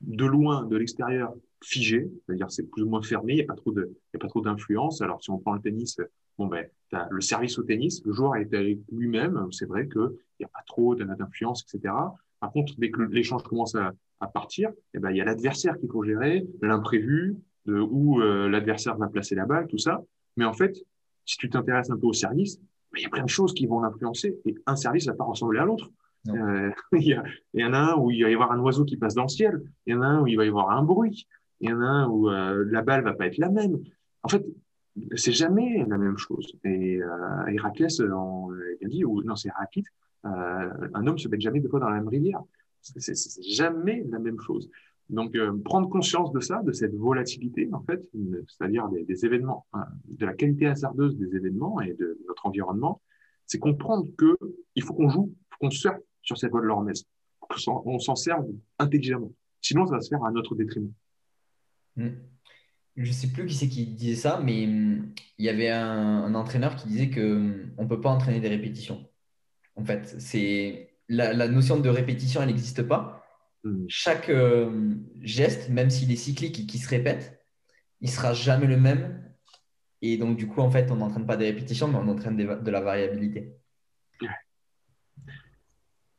de loin, de l'extérieur, figé, c'est-à-dire c'est plus ou moins fermé, il n'y a pas trop d'influence. Alors si on prend le tennis, bon ben, as le service au tennis, le joueur est avec lui-même, c'est vrai qu'il n'y a pas trop d'influence, etc. Par contre, dès que l'échange commence à, à partir, eh ben, il y a l'adversaire qu'il faut gérer, l'imprévu, de où euh, l'adversaire va placer la balle, tout ça. Mais en fait, si tu t'intéresses un peu au service, ben, il y a plein de choses qui vont l'influencer et un service va pas ressembler à l'autre. Euh, il, y en a un où il va y avoir un oiseau qui passe dans le ciel, il y en a un où il va y avoir un bruit, il y en a un où euh, la balle va pas être la même. En fait, c'est jamais la même chose. Et euh, Héraclès, on a dit, ou non, c'est Héraclite, euh, un homme se baigne jamais deux fois dans la même rivière. C'est jamais la même chose. Donc, euh, prendre conscience de ça, de cette volatilité, en fait, c'est-à-dire des, événements, de la qualité hasardeuse des événements et de notre environnement, c'est comprendre que il faut qu'on joue, qu'on surfe sur cette voie de l'hormèse. On s'en sert intelligemment. Sinon, ça va se faire à notre détriment. Hmm. Je ne sais plus qui c'est qui disait ça, mais hmm, il y avait un, entraîneur qui disait qu'on hmm, ne peut pas entraîner des répétitions. En fait, c'est la, notion de répétition, elle n'existe pas. Chaque euh, geste, même s'il est cyclique et qui se répète, il sera jamais le même. Et donc, du coup, en fait, on n'entraîne pas des répétitions, mais on entraîne de la variabilité.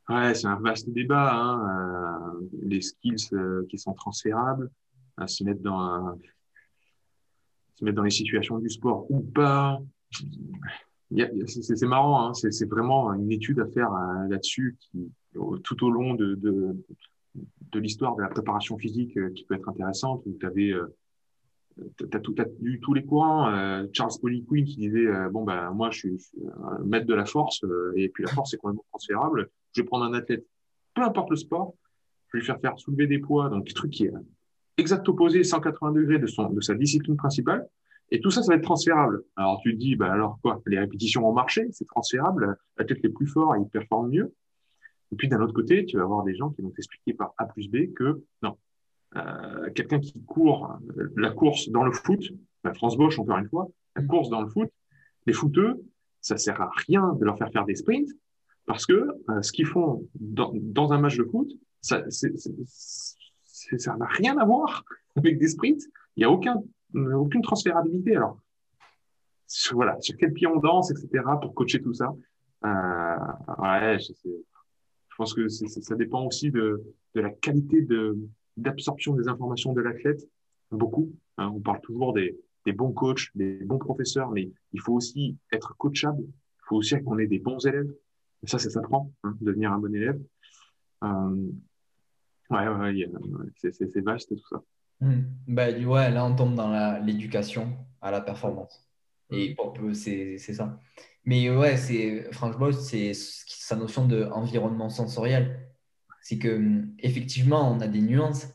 Ouais, c'est un vaste débat. Hein, euh, les skills euh, qui sont transférables, à se mettre dans mettre dans les situations du sport ou pas. C'est marrant, hein, c'est vraiment une étude à faire euh, là-dessus tout au long de, l'histoire de la préparation physique qui peut être intéressante, tu avais t'as tout, as lu tous les courants. Euh, Charles Poliquin qui disait euh, bon ben moi je suis, je maître de la force et puis la force c'est complètement transférable je vais prendre un athlète, peu importe le sport, je vais lui faire faire soulever des poids, donc truc qui est exact opposé, 180 degrés de, son, de sa discipline principale, et tout ça, ça va être transférable. Alors tu te dis, bah alors quoi? Les répétitions ont marché, c'est transférable, l'athlète est plus fort, il performe mieux. Et puis d'un autre côté, tu vas avoir des gens qui vont t'expliquer par A plus B que non, euh, quelqu'un qui court la course dans le foot, la France Bosch encore une fois, la course dans le foot, les footeux, ça sert à rien de leur faire faire des sprints, parce que euh, ce qu'ils font dans, dans, un match de foot, ça n'a rien à voir avec des sprints. Il n'y a aucun, aucune transférabilité. Alors, voilà, sur quel pied on danse, etc., pour coacher tout ça. Euh, ouais, je, pense que ça dépend aussi de, de la qualité d'absorption des informations de l'athlète. Beaucoup. Hein, on parle toujours des, des bons coachs, des bons professeurs, mais il faut aussi être coachable. Il faut aussi qu'on ait des bons élèves ça, ça s'apprend, hein, devenir un bon élève. Euh, ouais, ouais, c'est vaste tout ça. Hmm. Bah, ouais, là, on tombe dans l'éducation à la performance. Et c'est ça. Mais ouais, c'est franchement, c'est sa notion d'environnement sensoriel. C'est que effectivement, on a des nuances,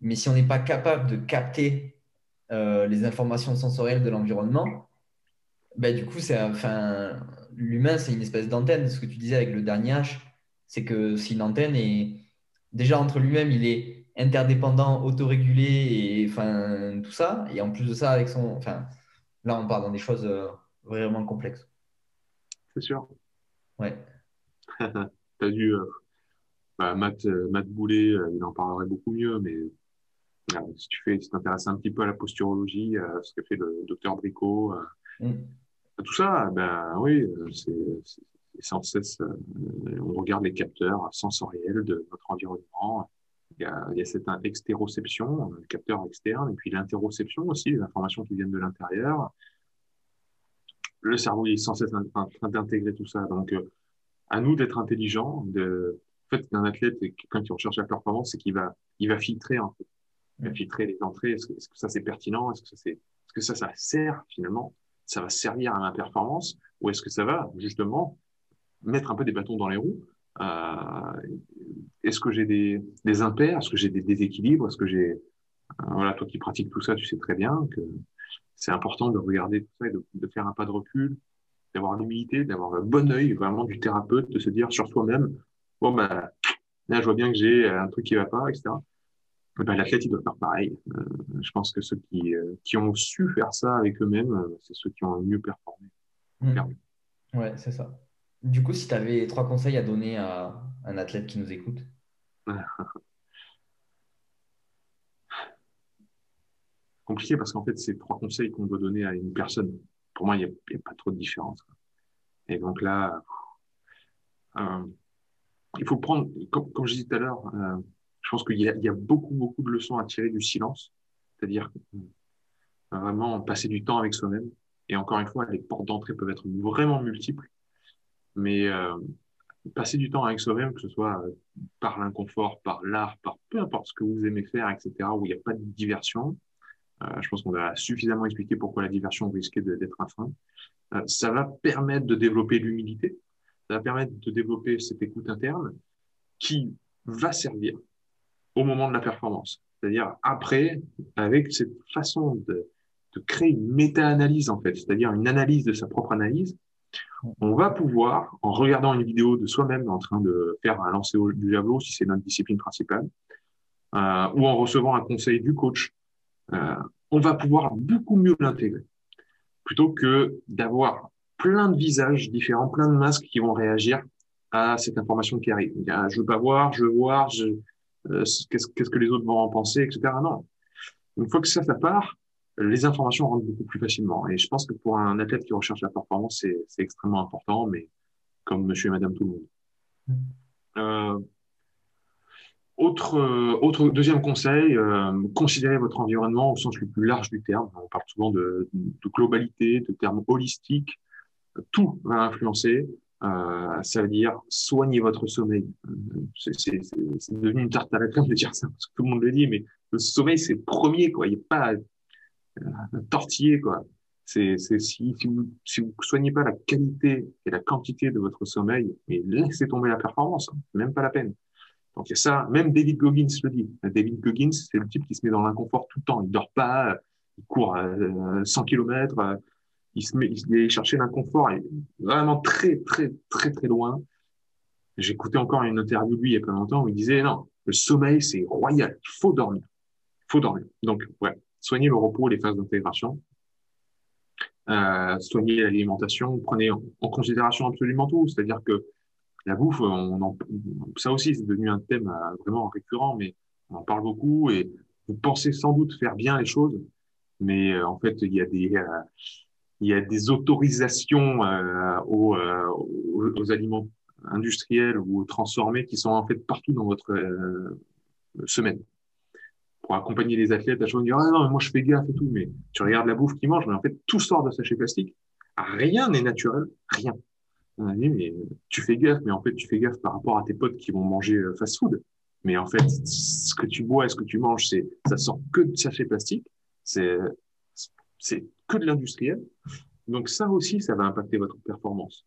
Mais si on n'est pas capable de capter euh, les informations sensorielles de l'environnement, ben, du coup, enfin, l'humain, c'est une espèce d'antenne. Ce que tu disais avec le dernier H, c'est que c'est une antenne et déjà entre lui-même, il est interdépendant, autorégulé et enfin, tout ça. Et en plus de ça, avec son. Enfin, là, on part dans des choses euh, vraiment complexes. C'est sûr. Ouais. tu as dû. Euh, bah, Matt, euh, Matt Boulet, il en parlerait beaucoup mieux, mais si tu fais, si t'intéresses un petit peu à la posturologie, ce que fait le docteur Bricot, mm. tout ça, ben oui, c'est sans cesse, on regarde les capteurs sensoriels de notre environnement, il y a, il y a cette extéroception, le capteur externe, et puis l'interoception aussi, les informations qui viennent de l'intérieur. Le cerveau est sans cesse en train d'intégrer tout ça. Donc, euh, à nous d'être intelligents. De... En fait, un athlète, quelqu'un qui recherche la performance, c'est qu'il va, il va filtrer un peu. Il va filtrer les entrées. Est-ce que, ça c'est pertinent? Est-ce que ça, c'est, est-ce que ça, ça sert finalement? Ça va servir à ma performance? Ou est-ce que ça va justement mettre un peu des bâtons dans les roues euh, est-ce que j'ai des, des impairs? Est-ce que j'ai des déséquilibres? Est-ce que j'ai euh, voilà, toi qui pratiques tout ça, tu sais très bien que c'est important de regarder tout ça et de, de faire un pas de recul, d'avoir l'humilité, d'avoir le bon œil vraiment du thérapeute, de se dire sur soi-même, bon ben là je vois bien que j'ai un truc qui va pas, etc. Ben, l'athlète il doit faire pareil. Euh, je pense que ceux qui, qui ont su faire ça avec eux-mêmes, c'est ceux qui ont le mieux performé. Mmh. Ouais, c'est ça. Du coup, si tu avais trois conseils à donner à un athlète qui nous écoute Compliqué parce qu'en fait, c'est trois conseils qu'on doit donner à une personne. Pour moi, il n'y a, pas trop de différence. Et donc là, euh, il faut prendre, comme, je disais tout à l'heure, euh, je pense qu'il y, y, a beaucoup, beaucoup de leçons à tirer du silence. C'est-à-dire euh, vraiment passer du temps avec soi-même. Et encore une fois, les portes d'entrée peuvent être vraiment multiples. Mais euh, passer du temps avec soi-même, que ce soit euh, par l'inconfort, par l'art, par peu importe ce que vous aimez faire, etc., où il n'y a pas de diversion, euh, je pense qu'on a suffisamment expliqué pourquoi la diversion risquait d'être un frein. Ça va permettre de développer l'humilité, ça va permettre de développer cette écoute interne qui va servir au moment de la performance. C'est-à-dire après, avec cette façon de, de créer une méta-analyse, en fait, c'est-à-dire une analyse de sa propre analyse, on va pouvoir, en regardant une vidéo de soi-même en train de faire un lancer du javelot, si c'est notre discipline principale, euh, ou en recevant un conseil du coach, euh, on va pouvoir beaucoup mieux l'intégrer, plutôt que d'avoir plein de visages différents, plein de masques qui vont réagir à cette information qui arrive. Je veux pas voir, je veux voir, euh, qu'est-ce que les autres vont en penser, etc. Non. Une fois que ça, ça part, les informations rentrent beaucoup plus facilement. Et je pense que pour un athlète qui recherche la performance, c'est extrêmement important, mais comme monsieur et madame tout le monde. Mm. Euh, autre, euh, autre deuxième conseil, euh, considérez votre environnement au sens le plus large du terme. On parle souvent de, de globalité, de termes holistiques. Tout va influencer. Euh, ça veut dire soignez votre sommeil. C'est devenu une tarte à la crème de dire ça, parce que tout le monde le dit, mais le sommeil, c'est premier. Quoi. Il n'y a pas tortiller quoi. C'est si, si vous si vous soignez pas la qualité et la quantité de votre sommeil, mais laissez tomber la performance, hein. même pas la peine. Donc il y a ça, même David Goggins le dit. David Goggins, c'est le type qui se met dans l'inconfort tout le temps. Il dort pas, il court à 100 km, il se met, il est chercher l'inconfort, vraiment très très très très loin. J'écoutais encore une interview de lui il y a pas longtemps où il disait non, le sommeil c'est royal, il faut dormir, il faut dormir. Donc ouais, soignez le repos les phases d'intégration. Euh, soignez l'alimentation, prenez en, considération absolument tout. C'est-à-dire que la bouffe, ça aussi, c'est devenu un thème euh, vraiment récurrent, mais on en parle beaucoup et vous pensez sans doute faire bien les choses, mais euh, en fait, il y a des, il y a des autorisations aux, aux, aliments industriels ou transformés qui sont en fait partout dans votre semaine pour accompagner les athlètes à chaque dire ah non moi je fais gaffe et tout mais tu regardes la bouffe qu'ils mangent mais en fait tout sort de sachet plastique. Rien n'est naturel rien. On a dit mais tu fais gaffe mais en fait tu fais gaffe par rapport à tes potes qui vont manger euh, fast food. Mais en fait ce que tu bois et ce que tu manges c'est ça sort que de sachet plastique c'est c'est que de l'industriel. Donc ça aussi ça va impacter votre performance.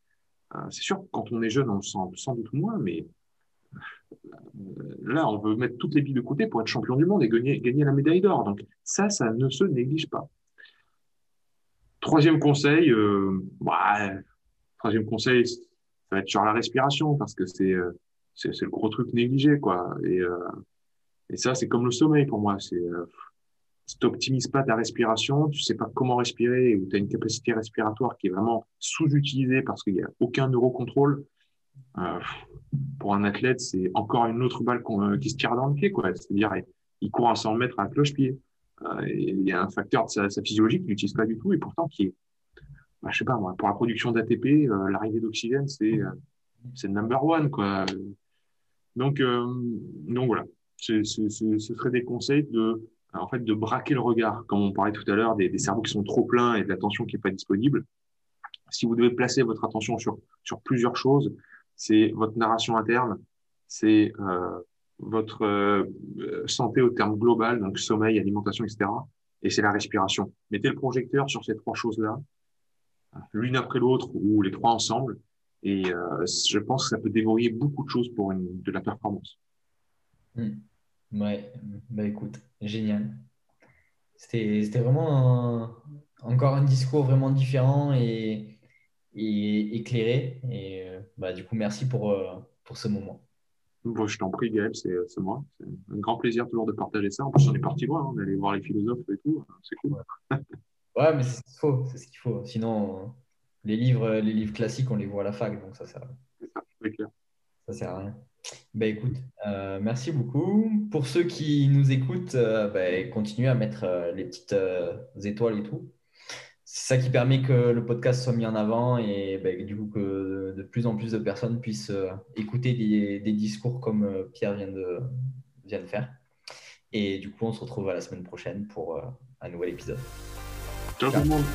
Euh, c'est sûr quand on est jeune on le sent sans doute moins mais là, on veut mettre toutes les billes de côté pour être champion du monde et gagner, la médaille d'or. Donc ça, ça ne se néglige pas. Troisième conseil, euh, bah, troisième conseil, ça va être sur la respiration parce que c'est euh, le gros truc négligé quoi. Et, euh, ça, c'est comme le sommeil pour moi. Euh, si tu pas ta respiration, tu sais pas comment respirer ou tu as une capacité respiratoire qui est vraiment sous-utilisée parce qu'il n'y a aucun neurocontrôle, euh, pour un athlète, c'est encore une autre balle euh, qui se tire dans le pied. C'est-à-dire, il court à 100 mètres à cloche-pied. Euh, il y a un facteur de sa, physiologie qu'il n'utilise pas du tout et pourtant qui est, bah, je sais pas pour la production d'ATP, l'arrivée d'oxygène, c'est c'est number one. Quoi. Donc, donc voilà, ce serait des conseils de, en fait, de braquer le regard, comme on parlait tout à l'heure, des, des cerveaux qui sont trop pleins et de l'attention qui n'est pas disponible. Si vous devez placer votre attention sur, sur plusieurs choses, c'est votre narration interne, c'est euh, votre euh, santé au terme global, donc sommeil, alimentation, etc. Et c'est la respiration. Mettez le projecteur sur ces trois choses-là, l'une après l'autre ou les trois ensemble, et euh, je pense que ça peut dévoyer beaucoup de choses pour de la performance. Hmm. Ouais, bah écoute, génial. C'était vraiment encore un discours vraiment différent et, et éclairé. Et euh, bah, du coup, merci pour, euh, pour ce moment. Bon, je t'en prie, Gaël, c'est moi. C'est un grand plaisir toujours de partager ça. En plus, on est parti loin, on est allé voir les philosophes et tout. C'est cool. Ouais, mais c'est ce qu'il faut. C'est ce qu'il faut. Sinon, les livres, les livres classiques, on les voit à la fac, donc ça sert. C'est clair. Ça sert à rien. Bah écoute, euh, merci beaucoup. Pour ceux qui nous écoutent, bah, continuez à mettre les petites étoiles et tout c'est ça qui permet que le podcast soit mis en avant et ben, du coup que de plus en plus de personnes puissent euh, écouter des, discours comme euh, Pierre vient de, vient de faire. Et du coup, on se retrouve à la semaine prochaine pour euh, un nouvel épisode. Ciao tout le monde.